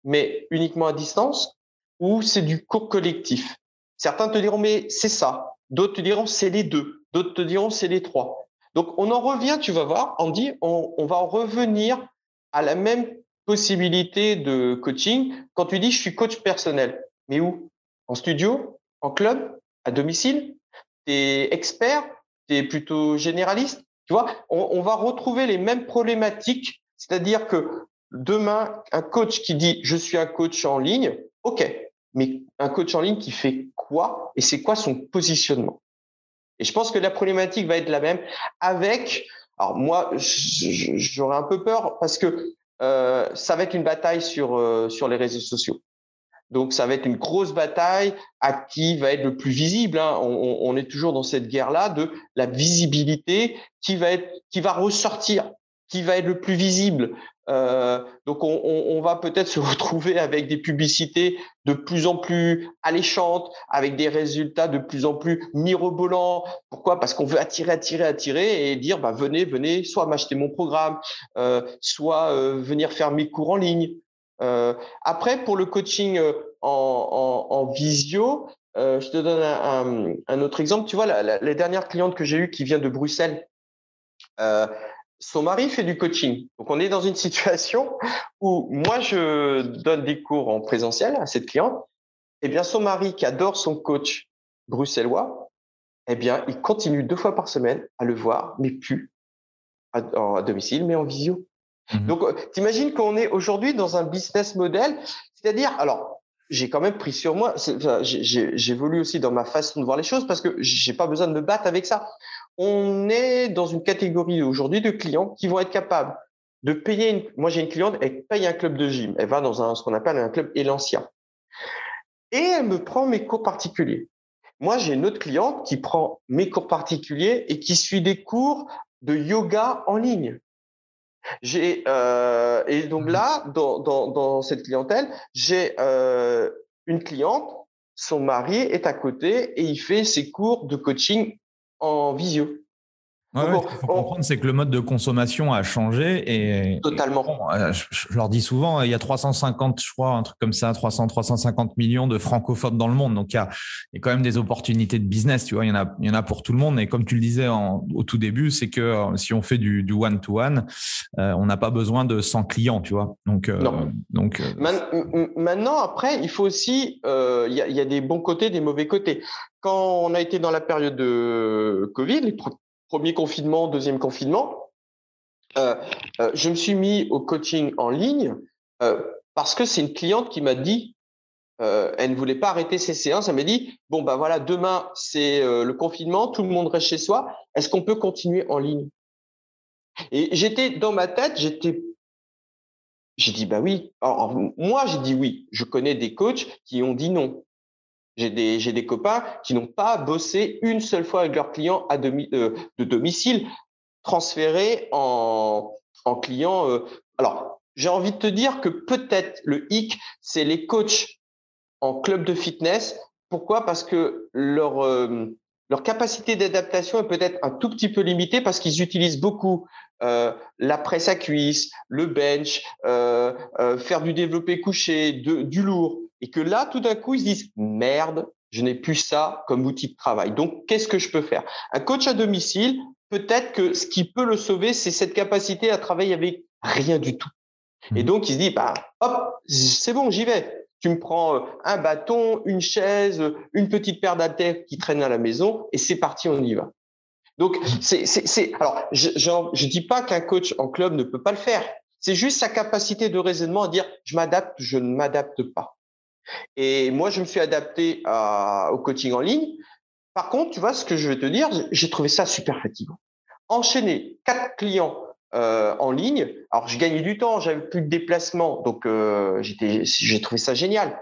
mais uniquement à distance, ou c'est du cours collectif? Certains te diront, mais c'est ça. D'autres te diront, c'est les deux. D'autres te diront, c'est les trois. Donc, on en revient, tu vas voir, Andy, on, on va en revenir à la même possibilité de coaching quand tu dis, je suis coach personnel. Mais où? En studio? En club? À domicile? Tu es expert, tu es plutôt généraliste. Tu vois, on, va retrouver les mêmes problématiques, c'est-à-dire que demain, un coach qui dit je suis un coach en ligne, ok, mais un coach en ligne qui fait quoi et c'est quoi son positionnement? Et je pense que la problématique va être la même avec. Alors moi, j'aurais un peu peur parce que euh, ça va être une bataille sur euh, sur les réseaux sociaux. Donc ça va être une grosse bataille à qui va être le plus visible. Hein. On, est toujours dans cette guerre-là de la visibilité qui va être, qui va ressortir. qui va être le plus visible. Euh, donc, on, va peut-être se retrouver avec des publicités de plus en plus alléchantes, avec des résultats de plus en plus mirobolants. Pourquoi? Parce qu'on veut attirer, attirer, attirer et dire, bah, venez, venez, soit m'acheter mon programme, euh, soit euh, venir faire mes cours en ligne. Après, pour le coaching en, visio, je te donne un, autre exemple. Tu vois, la, les dernières clientes que j'ai eues qui viennent de Bruxelles, son mari fait du coaching. Donc, on est dans une situation où moi, je donne des cours en présentiel à cette cliente. Eh bien, son mari, qui adore son coach bruxellois, eh bien, il continue deux fois par semaine à le voir, mais plus à, domicile, mais en visio. Mmh Donc, euh, t'imagines qu'on est aujourd'hui dans un business model, c'est-à-dire, alors, j'ai quand même pris sur moi, j'évolue aussi dans ma façon de voir les choses parce que j'ai pas besoin de me battre avec ça on est dans une catégorie aujourd'hui de clients qui vont être capables de payer. Une... Moi, j'ai une cliente, elle paye un club de gym. Elle va dans un, ce qu'on appelle un club Elancia. Et elle me prend mes cours particuliers. Moi, j'ai une autre cliente qui prend mes cours particuliers et qui suit des cours de yoga en ligne. J'ai euh, et donc là, dans, dans, dans cette clientèle, j'ai euh, une cliente, son mari est à côté et il fait ses cours de coaching en visio. Ouais, ce qu'il faut comprendre, c'est que le mode de consommation a changé et totalement. Euh, je, leur dis souvent, il y a 350, je crois, un truc comme ça, 300, 350 millions de francophones dans le monde. Donc il y a, il y a quand même des opportunités de business. Tu vois, il y en a, il y en a pour tout le monde. Et comme tu le disais au tout début, c'est que euh, si on fait du, one to one, euh, on n'a pas besoin de 100 clients. Tu vois. Donc, donc. Maintenant, après, il faut aussi, il y, a, il y a des bons côtés, des mauvais côtés quand on a été dans la période de Covid, les premier confinement, deuxième confinement, euh, euh, je me suis mis au coaching en ligne euh, parce que c'est une cliente qui m'a dit, elle ne voulait pas arrêter ses séances, elle m'a dit, bon, ben voilà, demain, c'est le confinement, tout le monde reste chez soi, est-ce qu'on peut continuer en ligne? Et j'étais dans ma tête, j'étais... J'ai dit, bah oui. moi, j'ai dit oui. Je connais des coachs qui ont dit non. J'ai des, j'ai des copains qui n'ont pas bossé une seule fois avec leurs clients à demi, euh, de domicile, transférés en, en clients. Euh. Alors, j'ai envie de te dire que peut-être le hic, c'est les coachs en club de fitness. Pourquoi? Parce que leur, euh, leur capacité d'adaptation est peut-être un tout petit peu limitée parce qu'ils utilisent beaucoup euh, la presse à cuisse, le bench, euh, euh, faire du développé couché, du lourd et que là, tout d'un coup, ils se disent merde, je n'ai plus ça comme outil de travail. Donc, qu'est-ce que je peux faire? Un coach à domicile, peut-être que ce qui peut le sauver, c'est cette capacité à travailler avec rien du tout. Et mmh. donc, il se dit, bah, hop, c'est bon, j'y vais. Tu me prends euh, un bâton, une chaise, une petite paire d'haltères qui traîne à la maison, et c'est parti, on y va. Donc, c'est, c'est, alors, je, je, dis pas qu'un coach en club ne peut pas le faire. C'est juste sa capacité de raisonnement à dire, je m'adapte, je ne m'adapte pas. Et moi, je me suis adapté au coaching en ligne. Par contre, tu vois, ce que je vais te dire, j'ai trouvé ça super fatigant. Enchaîner quatre clients euh, en ligne, alors je gagnais du temps, j'avais plus de déplacement, donc euh, j'ai trouvé ça génial.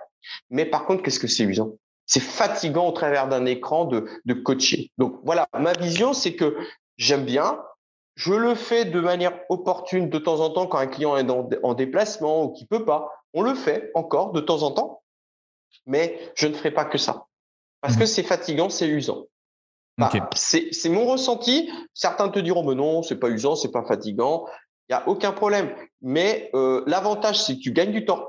Mais par contre, qu'est-ce que c'est usant? C'est fatigant au travers d'un écran de, de coacher. Donc voilà, ma vision, c'est que j'aime bien, je le fais de manière opportune de temps en temps quand un client est en déplacement ou qui peut pas. On le fait encore de temps en temps mais je ne ferai pas que ça. Parce que mmh. c'est fatigant, c'est usant. Bah, c'est mon ressenti. Certains te diront, mais non, c'est pas usant, c'est pas fatigant. Il n'y a aucun problème. Mais euh, l'avantage, c'est que tu gagnes du temps.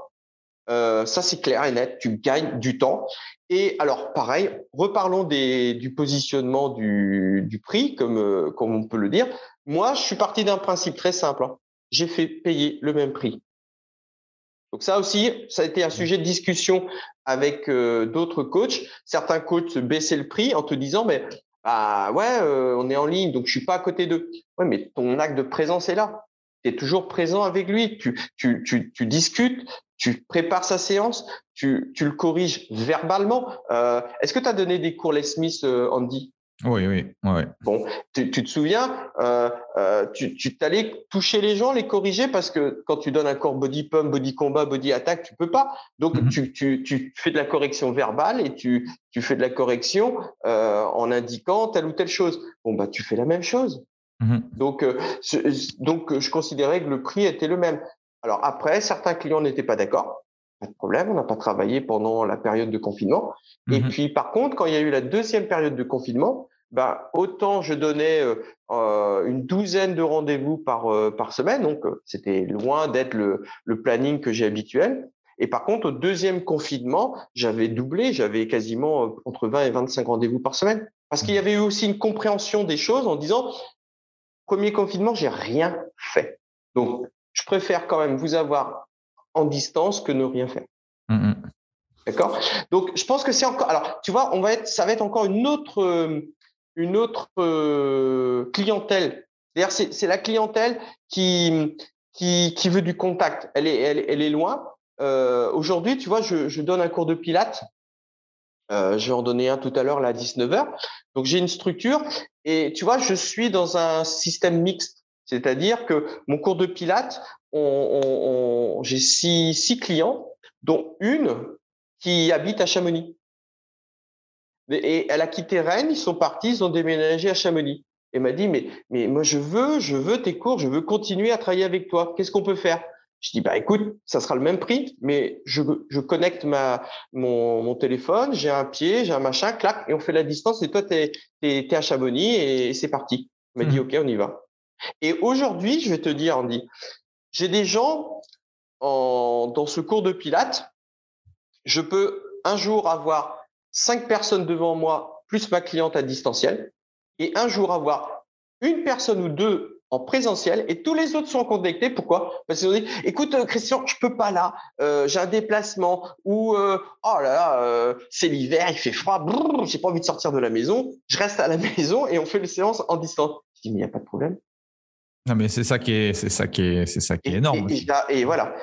Euh, ça, c'est clair et net. Tu gagnes du temps. Et alors, pareil, reparlons des, du positionnement du, du prix, comme, euh, comme on peut le dire. Moi, je suis parti d'un principe très simple. Hein. J'ai fait payer le même prix. Donc ça aussi, ça a été un sujet de discussion avec euh, d'autres coachs. Certains coachs baissaient le prix en te disant, mais bah ouais, euh, on est en ligne, donc je suis pas à côté d'eux. Ouais, mais ton acte de présence est là. Tu es toujours présent avec lui. Tu, tu, tu, tu discutes, tu prépares sa séance, tu, tu le corriges verbalement. Euh, Est-ce que tu as donné des cours Les Smith, euh, Andy? Oui, oui, oui. Bon, tu, te souviens, euh, euh, tu, tu t'allais toucher les gens, les corriger parce que quand tu donnes un corps body pump, body combat, body attack, tu peux pas. Donc mhm. tu, tu, tu, fais de la correction verbale et tu, tu fais de la correction euh, en indiquant telle ou telle chose. Bon bah tu fais la même chose. Mmh donc, donc, je considérais que le prix était le même. Alors après, certains clients n'étaient pas d'accord. Pas de problème, on n'a pas travaillé pendant la période de confinement. Et mmh puis, par contre, quand il y a eu la deuxième période de confinement, bah, autant je donnais euh, une douzaine de rendez-vous par, euh, par semaine, donc euh, c'était loin d'être le, le planning que j'ai habituel. Et par contre, au deuxième confinement, j'avais doublé, j'avais quasiment entre 20 et 25 rendez-vous par semaine. Parce qu'il y avait eu aussi une compréhension des choses en disant, premier confinement, j'ai rien fait. Donc, je préfère quand même vous avoir en distance que ne rien faire. Mmh D'accord? Donc, je pense que c'est encore. Alors, tu vois, on va être, ça va être encore une autre, une autre euh, clientèle. D'ailleurs, c'est la clientèle qui, qui, qui, veut du contact. Elle est, elle, elle est loin. Euh, Aujourd'hui, tu vois, je, je, donne un cours de pilates. Euh, je vais en donner un tout à l'heure, là, à 19h. Donc, j'ai une structure et tu vois, je suis dans un système mixte. C'est-à-dire que mon cours de pilates, on, on, j'ai six, six clients, dont une qui habite à Chamonix. Et elle a quitté Rennes, ils sont partis, ils ont déménagé à Chamonix. Et m'a dit, mais, mais moi, je veux, je veux tes cours, je veux continuer à travailler avec toi. Qu'est-ce qu'on peut faire? Je dis, bah, écoute, ça sera le même prix, mais je, je connecte ma, mon, mon téléphone, j'ai un pied, j'ai un machin, clac, et on fait la distance, et toi, tu es, es, à Chamonix, et, c'est parti. Il m'a dit, mmh. OK, on y va. Et aujourd'hui, je vais te dire, Andy, j'ai des gens en, dans ce cours de Pilates, je peux un jour avoir cinq personnes devant moi, plus ma cliente à distanciel, et un jour avoir une personne ou deux en présentiel et tous les autres sont connectés. Pourquoi? Parce qu'ils ont dit écoute euh, Christian, je peux pas là, euh, j'ai un déplacement ou euh, oh là là, c'est l'hiver, il fait froid, j'ai pas envie de sortir de la maison, je reste à la maison et on fait les séances en distance. Je dis mais il n'y a pas de problème. Non mais c'est ça qui est c'est ça qui est c'est ça qui est énorme. et voilà.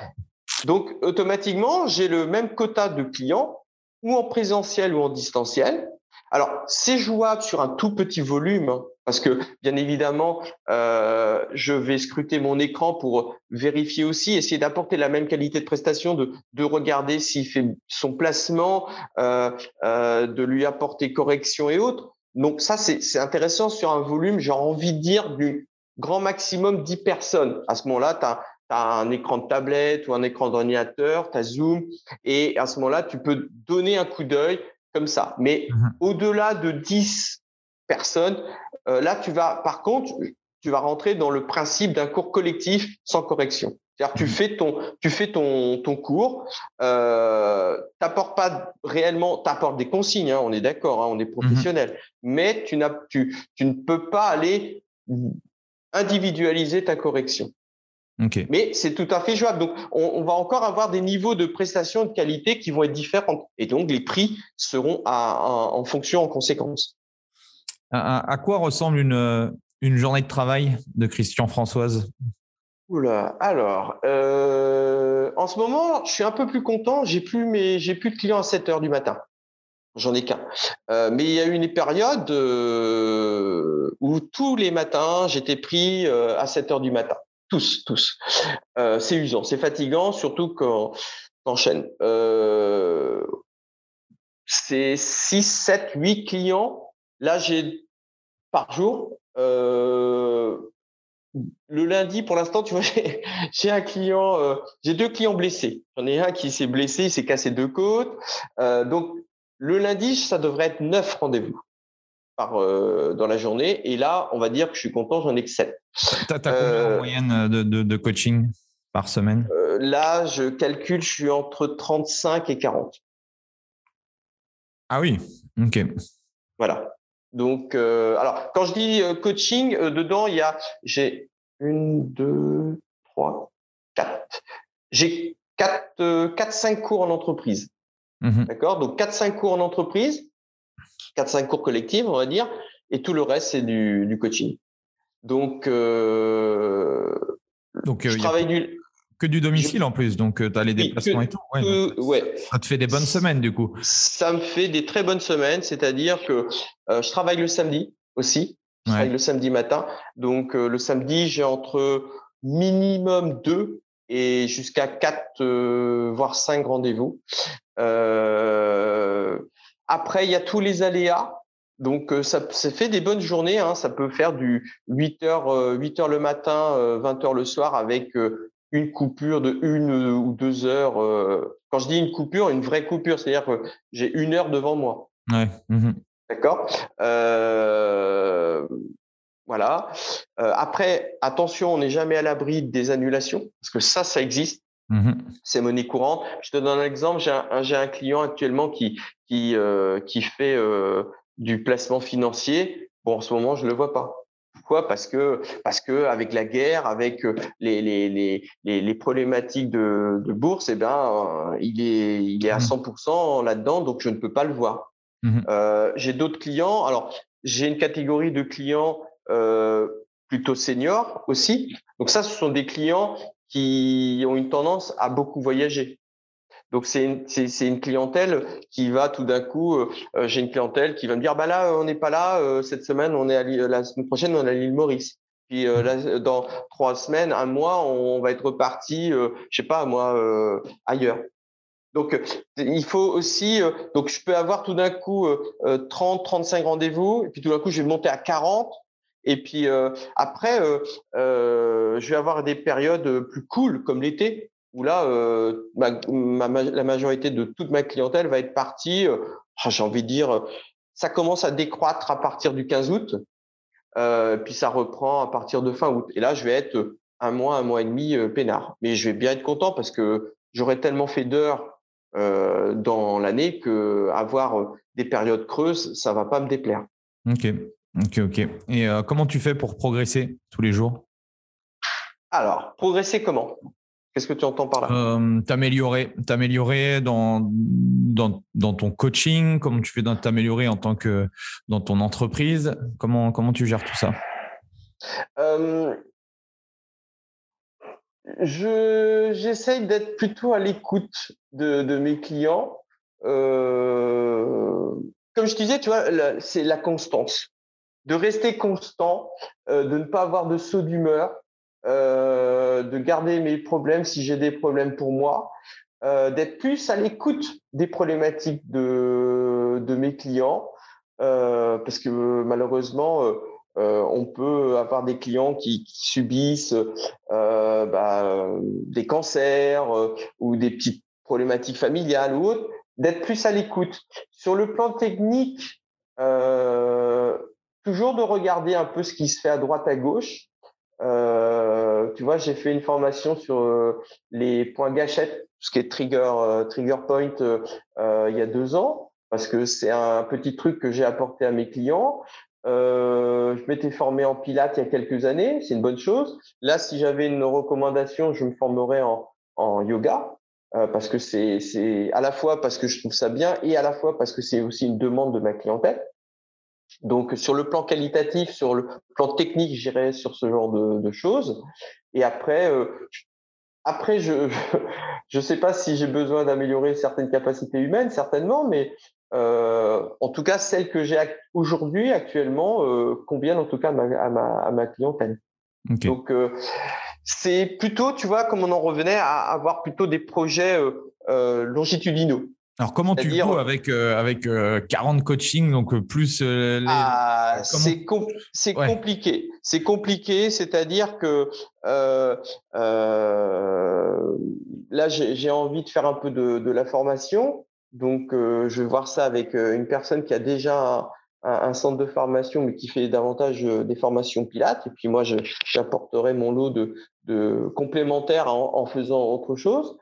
Donc automatiquement, j'ai le même quota de clients ou en présentiel ou en distanciel. Alors, c'est jouable sur un tout petit volume, hein, parce que bien évidemment, euh, je vais scruter mon écran pour vérifier aussi, essayer d'apporter la même qualité de prestation, de, de regarder s'il fait son placement, euh, euh, de lui apporter correction et autres. Donc ça, c'est intéressant sur un volume, j'ai envie de dire, du grand maximum 10 personnes. À ce moment-là, tu as un écran de tablette ou un écran d'ordinateur, tu as Zoom, et à ce moment-là, tu peux donner un coup d'œil comme ça. Mais mmh au-delà de 10 personnes, euh, là, tu vas, par contre, tu vas rentrer dans le principe d'un cours collectif sans correction. C'est-à-dire tu mmh fais ton, tu fais ton, ton cours, euh, t'apportes pas réellement, t'apportes des consignes, hein, on est d'accord, hein, on est mmh professionnel, mais tu, n'as, tu, tu ne peux pas aller individualiser ta correction. Mais c'est tout à fait jouable. Donc, on, va encore avoir des niveaux de prestations de qualité qui vont être différents. Et donc, les prix seront en fonction, en conséquence. À, quoi ressemble une, une journée de travail de Christian Françoise? Oula, alors, euh, en ce moment, je suis un peu plus content. J'ai plus mes, j'ai plus de clients à 7 heures du matin. J'en ai qu'un. Euh, mais il y a eu une période euh, où tous les matins, j'étais pris à 7 heures du matin. Tous, tous. Euh, c'est usant, c'est fatigant, surtout quand t'enchaînes. Euh, c'est 6, 7, 8 clients. Là, j'ai par jour. Euh, le lundi, pour l'instant, tu vois, j'ai un client, euh, j'ai deux clients blessés. J'en ai un qui s'est blessé, il s'est cassé deux côtes. Euh, donc, le lundi, ça devrait être neuf rendez-vous par, euh, dans la journée. Et là, on va dire que je suis content, j'en ai que 7. Tu as, combien en euh, moyenne de, de, de, coaching par semaine? Euh, Là, je calcule, je suis entre 35 et 40. Ah oui, ok. Voilà. Donc, alors, quand je dis coaching, dedans, il y a, j'ai une, deux, trois, quatre. J'ai quatre, quatre, cinq cours en entreprise. Mmh D'accord? Donc, quatre, cinq cours en entreprise 4-5 cours collectifs, on va dire, et tout le reste, c'est du, du, coaching. Donc, euh, donc je euh, travaille du... Que du domicile en plus, donc euh, tu as les déplacements et tout. Ouais, Ça te fait des bonnes semaines du coup. Ça me fait des très bonnes semaines, c'est-à-dire que je travaille le samedi aussi. Je travaille le samedi matin. Donc le samedi, j'ai entre minimum 2 et jusqu'à 4, voire 5 rendez-vous. Euh, après, il y a tous les aléas. Donc ça, fait des bonnes journées. Hein. Ça peut faire du 8 heures, 8 heures le matin, 20 heures le soir avec une coupure de une ou deux heures. Quand je dis une coupure, une vraie coupure, c'est-à-dire que j'ai une heure devant moi. Ouais. Mmh D'accord? Voilà. Euh, après, attention, on n'est jamais à l'abri des annulations, parce que ça, ça existe. Mmh C'est monnaie courante. Je te donne un exemple. J'ai un, un, client actuellement qui, qui, euh, qui fait euh, du placement financier. Bon, en ce moment, je ne le vois pas. Pourquoi? Parce que parce que avec la guerre, avec les les, les, les, problématiques de, de bourse, eh ben, il est il est à 100% mmh là-dedans, donc je ne peux pas le voir. Mmh j'ai d'autres clients. Alors, j'ai une catégorie de clients plutôt seniors aussi. Donc ça, ce sont des clients qui ont une tendance à beaucoup voyager. Donc c'est une, c'est, une clientèle qui va tout d'un coup, euh, euh, j'ai une clientèle qui va me dire bah là on n'est pas là cette semaine, on est à la semaine prochaine on est à l'île Maurice. Puis là, dans trois semaines, un mois, on, va être reparti, je sais pas moi, ailleurs. Donc il faut aussi, donc je peux avoir tout d'un coup 30, 35 rendez-vous, et puis tout d'un coup je vais monter à 40, et puis euh, après, euh, euh, je vais avoir des périodes plus cool comme l'été, où là, la majorité de toute ma clientèle va être partie. Ah, j'ai envie de dire, ça commence à décroître à partir du 15 août, puis ça reprend à partir de fin août. Et là, je vais être un mois, un mois et demi peinard. Mais je vais bien être content parce que j'aurais tellement fait d'heures dans l'année que avoir des périodes creuses, ça va pas me déplaire. Ok. Ok, ok. Et euh, comment tu fais pour progresser tous les jours? Alors, progresser comment? Qu'est-ce que tu entends par là? Euh, T'améliorer, t'améliorer dans, dans, dans, ton coaching, comment tu fais t'améliorer en tant que dans ton entreprise, comment, comment tu gères tout ça? Euh, je, J'essaye d'être plutôt à l'écoute de, de, mes clients. Euh, comme je disais, tu vois, c'est la constance de rester constant, euh, de ne pas avoir de saut d'humeur, euh, de garder mes problèmes si j'ai des problèmes pour moi, euh, d'être plus à l'écoute des problématiques de, de mes clients, parce que malheureusement, on peut avoir des clients qui, subissent bah, des cancers ou des petites problématiques familiales ou autres, d'être plus à l'écoute. Sur le plan technique, euh, toujours de regarder un peu ce qui se fait à droite à gauche. Euh, tu vois, j'ai fait une formation sur euh, les points gâchettes, ce qui est trigger euh, trigger point il y a deux ans, parce que c'est un petit truc que j'ai apporté à mes clients. je m'étais formé en pilates il y a quelques années, c'est une bonne chose. Là, si j'avais une recommandation, je me formerais en, en yoga. parce que c'est à la fois parce que je trouve ça bien et à la fois parce que c'est aussi une demande de ma clientèle. Donc, sur le plan qualitatif, sur le plan technique, j'irai sur ce genre de, choses. Et après, euh, après, je je sais pas si j'ai besoin d'améliorer certaines capacités humaines, certainement, mais euh, en tout cas, celles que j'ai aujourd'hui, actuellement, euh, conviennent en tout cas à ma, à ma, clientèle. Donc, c'est plutôt, tu vois, comme on en revenait à avoir plutôt des projets longitudinaux. Alors, comment tu joues avec, euh, avec 40 euh, coachings, donc euh, plus les... Ah, c'est compliqué. C'est compliqué, c'est-à-dire que là, j'ai envie de faire un peu de, la formation. Donc, je vais voir ça avec une personne qui a déjà un, centre de formation, mais qui fait davantage des formations pilates. Et puis, moi, j'apporterai mon lot de, de complémentaires en, en faisant autre chose.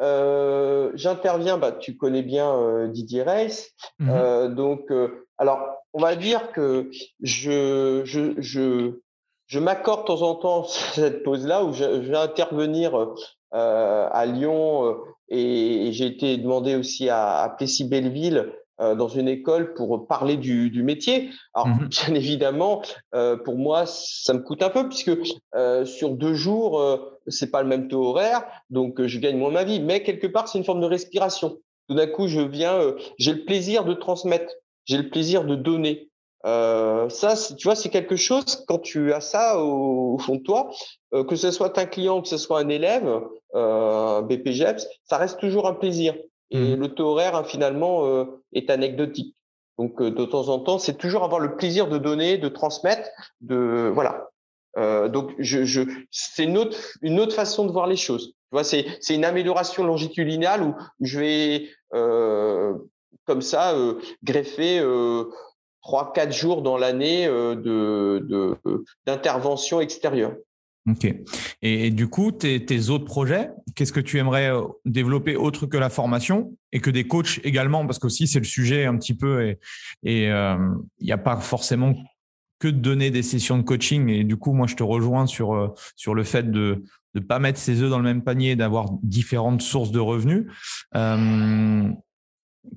Euh, j'interviens, bah, tu connais bien euh, Didier Reis. Mmh euh, donc, alors, on va dire que je, je, je, je m'accorde de temps en temps cette pause-là où je, vais intervenir à Lyon et, j'ai été demandé aussi à, à Plessis-Belleville euh, dans une école pour parler du, du métier. Alors, mmh bien évidemment, euh, pour moi, ça me coûte un peu puisque euh, sur deux jours, euh, c'est pas le même taux horaire, donc je gagne moins ma vie. Mais quelque part, c'est une forme de respiration. Tout d'un coup, je viens, j'ai le plaisir de transmettre, j'ai le plaisir de donner. ça, tu vois, c'est quelque chose quand tu as ça au, fond de toi, que ce soit un client, que ce soit un élève, euh, BPGEPS, ça reste toujours un plaisir. Et mmh. le taux horaire, hein, finalement, euh, est anecdotique. Donc de temps en temps, c'est toujours avoir le plaisir de donner, de transmettre, de voilà. donc je, je c'est une autre une autre façon de voir les choses. Tu vois, c'est c'est une amélioration longitudinale où, je vais comme ça greffer trois, quatre jours dans l'année de d'intervention extérieure. Ok. Et, du coup, tes, autres projets, qu'est-ce que tu aimerais euh, développer autre que la formation et que des coachs également, parce qu'aussi c'est le sujet un petit peu et il euh, n'y a pas forcément que de donner des sessions de coaching. Et du coup, moi, je te rejoins sur, euh, sur le fait de ne pas mettre ses œufs dans le même panier, d'avoir différentes sources de revenus.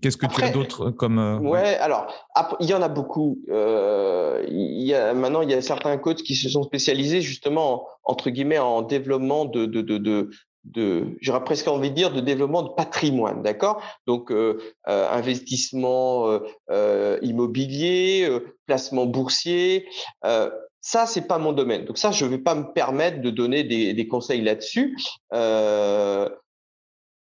Qu'est-ce que tu as d'autre comme euh, ouais, alors il y en a beaucoup. Euh, il y a, maintenant, il y a certains coachs qui se sont spécialisés justement entre guillemets en développement de de de, de, de j'aurais presque envie de dire de développement de patrimoine, d'accord? Donc euh, euh investissement euh, immobilier, placement boursier. ça, c'est pas mon domaine. Donc ça, je vais pas me permettre de donner des, des conseils là-dessus. Euh,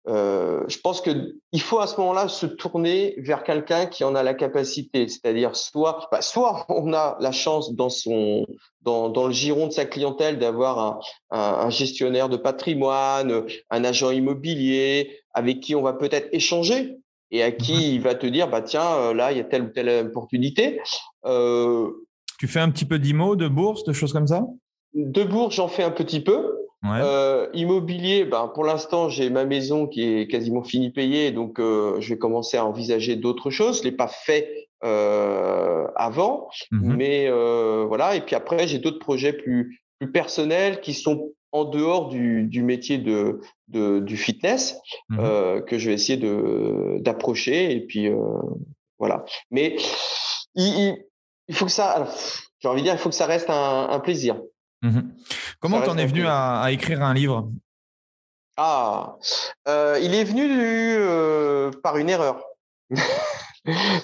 euh, je pense que il faut à ce moment-là se tourner vers quelqu'un qui en a la capacité, c'est-à-dire soit, bah, soit on a la chance dans son dans, dans le giron de sa clientèle d'avoir un, un, un, gestionnaire de patrimoine, un agent immobilier avec qui on va peut-être échanger et à qui il va te dire bah tiens euh, là il y a telle ou telle opportunité. Euh, tu fais un petit peu d'IMO, de bourse, de choses comme ça? De bourse, j'en fais un petit peu. Euh, immobilier, ben, pour l'instant, j'ai ma maison qui est quasiment finie payée, donc euh, je vais commencer à envisager d'autres choses. Je l'ai pas fait euh, avant, mmh mais euh, voilà. Et puis après, j'ai d'autres projets plus plus personnels qui sont en dehors du, du métier de, de du fitness mmh euh, que je vais essayer de d'approcher. Et puis voilà. Mais il, il, faut que ça, j'ai envie de dire, il faut que ça reste un, un plaisir. Mmh Comment t'en es venu à, écrire un livre? Ah, euh, il est venu euh, par une erreur.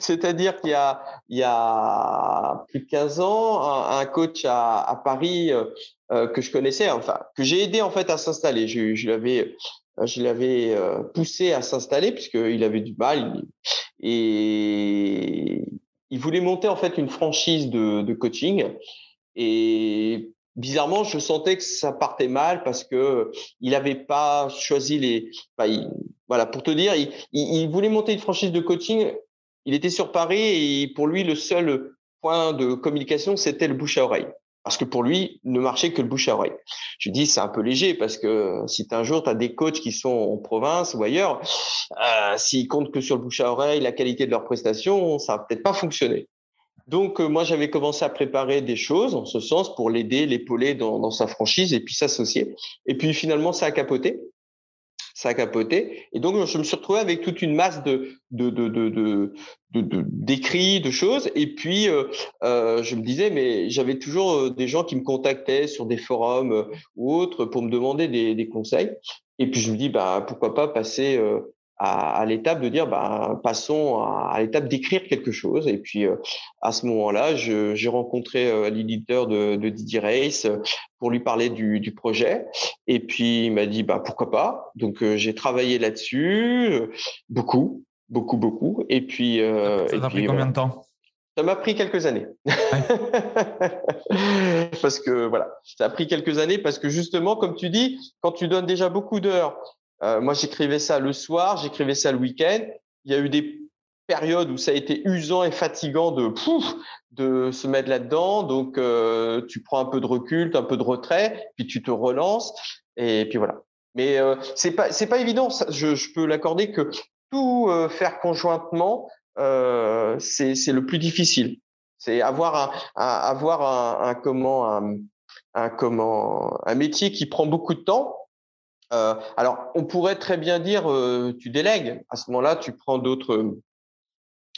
C'est-à-dire qu'il y a, il y a plus de 15 ans, un, coach à, Paris euh, que je connaissais, enfin, que j'ai aidé en fait à s'installer. Je, je l'avais, je l'avais poussé à s'installer puisqu'il avait du mal et il voulait monter en fait une franchise de, de coaching. Et bizarrement, je sentais que ça partait mal parce que il n'avait pas choisi les. voilà, pour te dire, il, voulait monter une franchise de coaching. Il était sur Paris et pour lui, le seul point de communication, c'était le bouche à oreille. Parce que pour lui, ne marchait que le bouche à oreille. Je dis, c'est un peu léger parce que si un jour tu des coachs qui sont en province ou ailleurs, euh, s'ils comptent que sur le bouche à oreille, la qualité de leurs prestations, ça va peut-être pas fonctionner. Donc, euh, moi, j'avais commencé à préparer des choses en ce sens pour l'aider, l'épauler dans, dans, sa franchise et puis s'associer. Et puis, finalement, ça a capoté. Ça a capoté. Et donc, je me suis retrouvé avec toute une masse de, de, de, de, de d'écrits, de, choses. Et puis, euh, euh, je me disais, mais j'avais toujours euh, des gens qui me contactaient sur des forums ou autres pour me demander des, des conseils. Et puis, je me dis, bah, pourquoi pas passer à, l'étape de dire bah, passons à, l'étape d'écrire quelque chose. Et puis euh, à ce moment-là, j'ai rencontré euh, l'éditeur de, de, Didier Race euh, pour lui parler du, du projet. Et puis il m'a dit bah pourquoi pas? Donc j'ai travaillé là-dessus beaucoup, beaucoup, beaucoup. Et puis ça t'a pris combien de temps? Ça m'a pris quelques années. parce que voilà, ça a pris quelques années parce que justement, comme tu dis, quand tu donnes déjà beaucoup d'heures euh, moi, j'écrivais ça le soir, j'écrivais ça le week-end. Il y a eu des périodes où ça a été usant et fatigant de pouf, de se mettre là-dedans. Donc, euh, tu prends un peu de recul, un peu de retrait, puis tu te relances, et puis voilà. Mais euh, c'est pas c'est pas évident. je, je peux l'accorder que tout euh, faire conjointement, euh, c'est c'est le plus difficile. C'est avoir un, un avoir un, un comment un, un comment un métier qui prend beaucoup de temps euh, alors, on pourrait très bien dire, euh, tu délègues. À ce moment-là, tu prends d'autres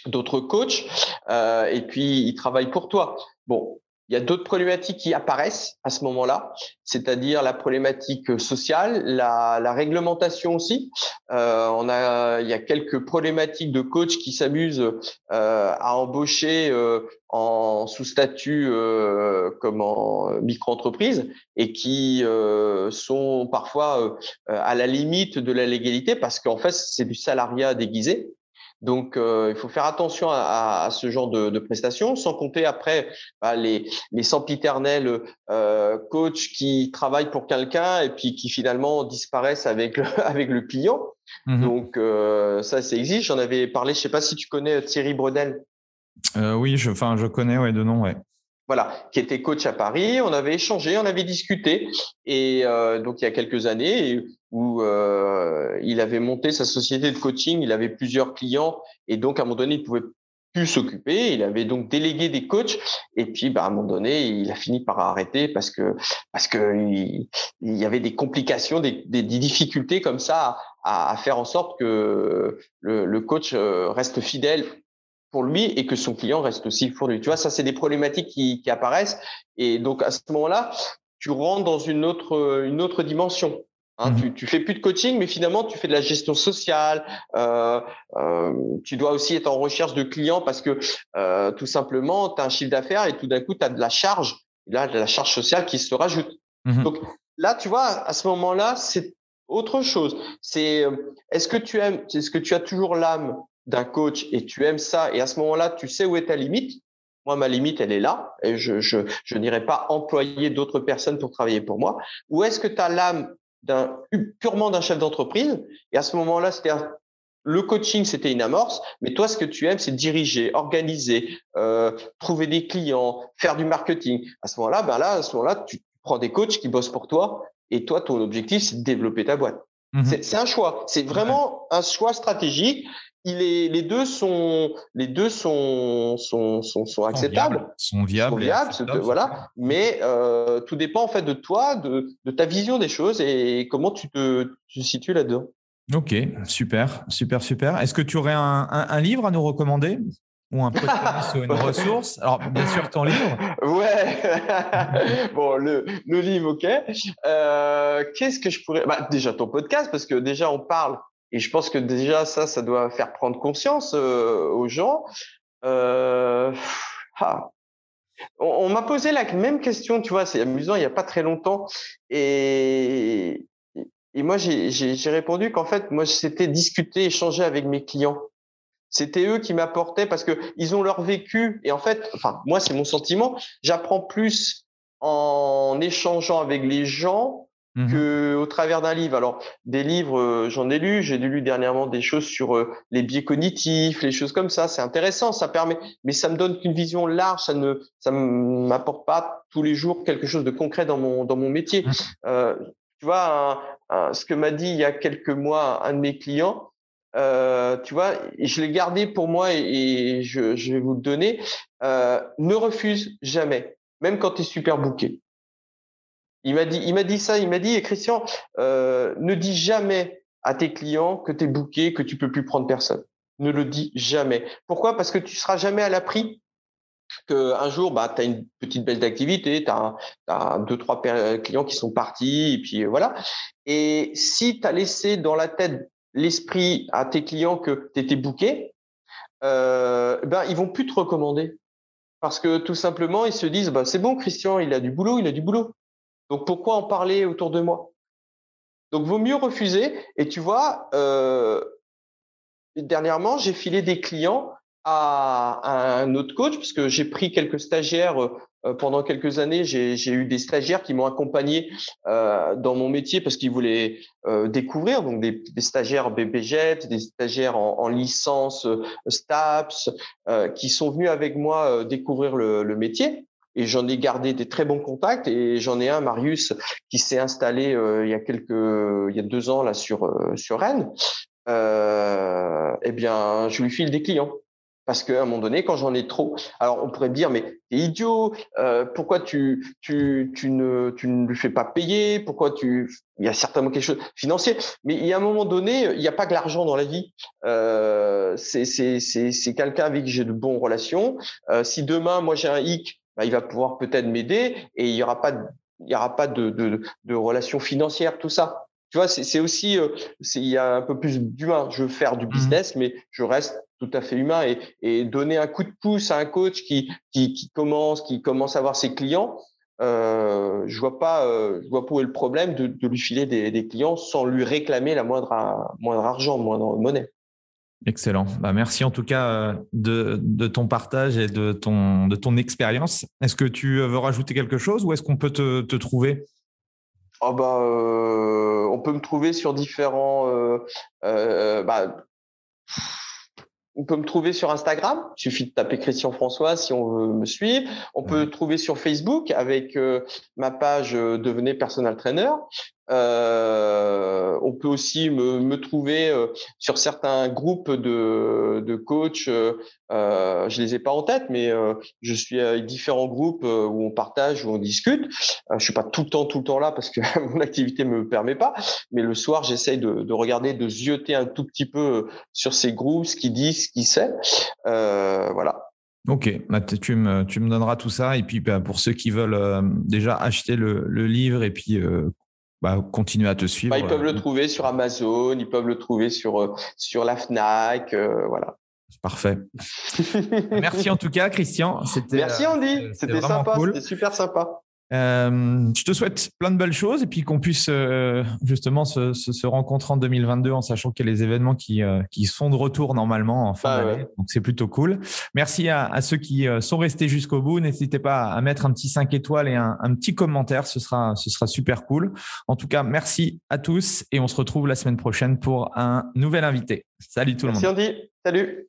d'autres coachs euh, et puis ils travaillent pour toi. Bon, il y a d'autres problématiques qui apparaissent à ce moment-là, c'est-à-dire la problématique sociale, la, la réglementation aussi. Euh, on a, il y a quelques problématiques de coachs qui s'amusent euh, à embaucher euh, en sous statut euh, comme en micro-entreprise et qui euh, sont parfois à la limite de la légalité parce qu'en fait c'est du salariat déguisé. Donc, euh, il faut faire attention à, ce genre de, prestations, sans compter après bah, les, les sempiternels euh, coachs qui travaillent pour quelqu'un et puis qui finalement disparaissent avec le, avec le client. Mmh Donc, euh, ça, c'est existe. J'en avais parlé, je sais pas si tu connais Thierry Brodel. oui, je, enfin, je connais ouais, de nom, ouais voilà, qui était coach à Paris. On avait échangé, on avait discuté, et euh, donc il y a quelques années où euh, il avait monté sa société de coaching, il avait plusieurs clients, et donc à un moment donné, il pouvait plus s'occuper. Il avait donc délégué des coachs, et puis bah, à un moment donné, il a fini par arrêter parce que parce que il, y avait des complications, des, difficultés comme ça à, faire en sorte que le, le coach euh, reste fidèle pour lui et que son client reste aussi pour lui. Tu vois, ça, c'est des problématiques qui, qui apparaissent. Et donc, à ce moment-là, tu rentres dans une autre, une autre dimension. Hein, mmh tu, tu fais plus de coaching, mais finalement, tu fais de la gestion sociale. Euh, euh, tu dois aussi être en recherche de clients parce que euh, tout simplement, tu as un chiffre d'affaires et tout d'un coup, tu as de la charge, là, de la charge sociale qui se rajoute. Mmh donc là, tu vois, à ce moment-là, c'est autre chose. C'est est-ce que tu aimes, est-ce que tu as toujours l'âme d'un coach et tu aimes ça et à ce moment-là, tu sais où est ta limite? Moi, ma limite, elle est là et je, je, je n'irai pas employer d'autres personnes pour travailler pour moi. Ou est-ce que tu as l'âme purement d'un chef d'entreprise et à ce moment-là, c'était le coaching, c'était une amorce, mais toi, ce que tu aimes, c'est diriger, organiser, euh, trouver des clients, faire du marketing. À ce moment-là, ben là, à ce moment-là, tu prends des coachs qui bossent pour toi et toi, ton objectif, c'est de développer ta boîte. Mmh c'est un choix. C'est vraiment un choix stratégique il est, les deux sont, les deux sont, sont, sont, sont acceptables, sont viables, sont viables, voilà. Mais euh, tout dépend en fait de toi, de, de, ta vision des choses et comment tu te, tu te situes là-dedans. Ok, super, super, super. Est-ce que tu aurais un, un, livre à nous recommander? Ou un podcast ou une ressource Alors, bien sûr, ton livre. Ouais. bon, le, le livre, ok. Euh, Qu'est-ce que je pourrais bah, Déjà ton podcast, parce que déjà on parle et je pense que déjà ça, ça doit faire prendre conscience euh, aux gens. Euh, ah. On, m'a posé la même question, tu vois, c'est amusant, il n'y a pas très longtemps. Et, et moi, j'ai répondu qu'en fait, moi, c'était discuter, échanger avec mes clients. C'était eux qui m'apportaient parce que ils ont leur vécu. Et en fait, enfin, moi, c'est mon sentiment. J'apprends plus en échangeant avec les gens Mmh que au travers d'un livre. Alors, des livres, euh, j'en ai lu. J'ai lu dernièrement des choses sur euh, les biais cognitifs, les choses comme ça. C'est intéressant, ça permet, mais ça me donne qu'une vision large. Ça ne, ça m'apporte pas tous les jours quelque chose de concret dans mon dans mon métier. Mmh. Euh, tu vois, ce que m'a dit il y a quelques mois un de mes clients. Euh, tu vois, je l'ai gardé pour moi et, je, vais vous le donner. Euh, ne refuse jamais, même quand tu es super bouqué. Il m'a dit, il m'a dit ça, il m'a dit, Christian, euh, ne dis jamais à tes clients que tu es booké, que tu peux plus prendre personne. Ne le dis jamais. Pourquoi? Parce que tu seras jamais à l'abri qu'un jour, bah, tu as une petite baisse d'activité, tu as, as, deux, trois clients qui sont partis, et puis voilà. Et si tu as laissé dans la tête l'esprit à tes clients que tu étais booké, euh, ben, ils vont plus te recommander. Parce que tout simplement, ils se disent, bah, c'est bon, Christian, il a du boulot, il a du boulot. Donc pourquoi en parler autour de moi? Donc vaut mieux refuser. Et tu vois, euh, dernièrement, j'ai filé des clients à, un autre coach parce que j'ai pris quelques stagiaires euh, pendant quelques années. J'ai eu des stagiaires qui m'ont accompagné euh, dans mon métier parce qu'ils voulaient euh, découvrir, donc des, des stagiaires BBJET, des stagiaires en, en licence STAPS, qui sont venus avec moi découvrir le, le métier et j'en ai gardé des très bons contacts et j'en ai un Marius qui s'est installé euh, il y a quelques il y a deux ans là sur euh, sur Rennes euh, eh bien je lui file des clients parce qu'à un moment donné quand j'en ai trop alors on pourrait me dire mais t'es idiot euh, pourquoi tu tu tu ne tu ne lui fais pas payer pourquoi tu il y a certainement quelque chose financier mais il y a un moment donné il n'y a pas que l'argent dans la vie euh, c'est quelqu'un avec qui j'ai de bonnes relations euh, si demain moi j'ai un hic bah, il va pouvoir peut-être m'aider et il y aura pas il y aura pas de, de, de relations financières, tout ça. Tu vois, c'est aussi, euh, il y a un peu plus d'humain. Je veux faire du mmh business, mais je reste tout à fait humain et, et donner un coup de pouce à un coach qui, qui, qui commence, qui commence à avoir ses clients. Euh, je vois pas, euh, je vois pas où est le problème de, de lui filer des, des, clients sans lui réclamer la moindre, moindre argent, moindre monnaie. Excellent. Bah, merci en tout cas de, de, ton partage et de ton, de ton expérience. Est-ce que tu veux rajouter quelque chose ou est-ce qu'on peut te, te trouver? Oh bah, euh, On peut me trouver sur différents... Euh, bah, on peut me trouver sur Instagram. Il suffit de taper Christian François si on veut me suivre. On peut me trouver sur Facebook avec ma page Devenez Personal Trainer. Euh, on peut aussi me, trouver euh, sur certains groupes de, de coachs. Euh, euh, je les ai pas en tête, mais je suis avec différents groupes où on partage, où on discute. je suis pas tout le temps, tout le temps là parce que mon activité me permet pas. Mais le soir, j'essaye de, de, regarder, de zioter un tout petit peu sur ces groupes, ce qu'ils disent, ce qu'ils savent. voilà. Ok, bah, tu, me, tu me donneras tout ça. Et puis bah, pour ceux qui veulent déjà acheter le livre et puis bah, continuer à te suivre. Bah, ils peuvent le euh, trouver sur Amazon, ils peuvent le trouver sur, euh, sur la FNAC, euh, voilà. Parfait. Merci en tout cas, Christian. Merci Andy, c'était sympa, c'était super sympa. Euh, je te souhaite plein de belles choses et puis qu'on puisse euh, justement se, se, se, rencontrer en 2022 en sachant qu'il y a les événements qui, euh, qui sont de retour normalement en fin ah d'année. Donc c'est plutôt cool. Merci à, à ceux qui sont restés jusqu'au bout. N'hésitez pas à mettre un petit 5 étoiles et un, un, petit commentaire. Ce sera, ce sera super cool. En tout cas, merci à tous et on se retrouve la semaine prochaine pour un nouvel invité. Salut tout le monde. Merci Andy. Salut.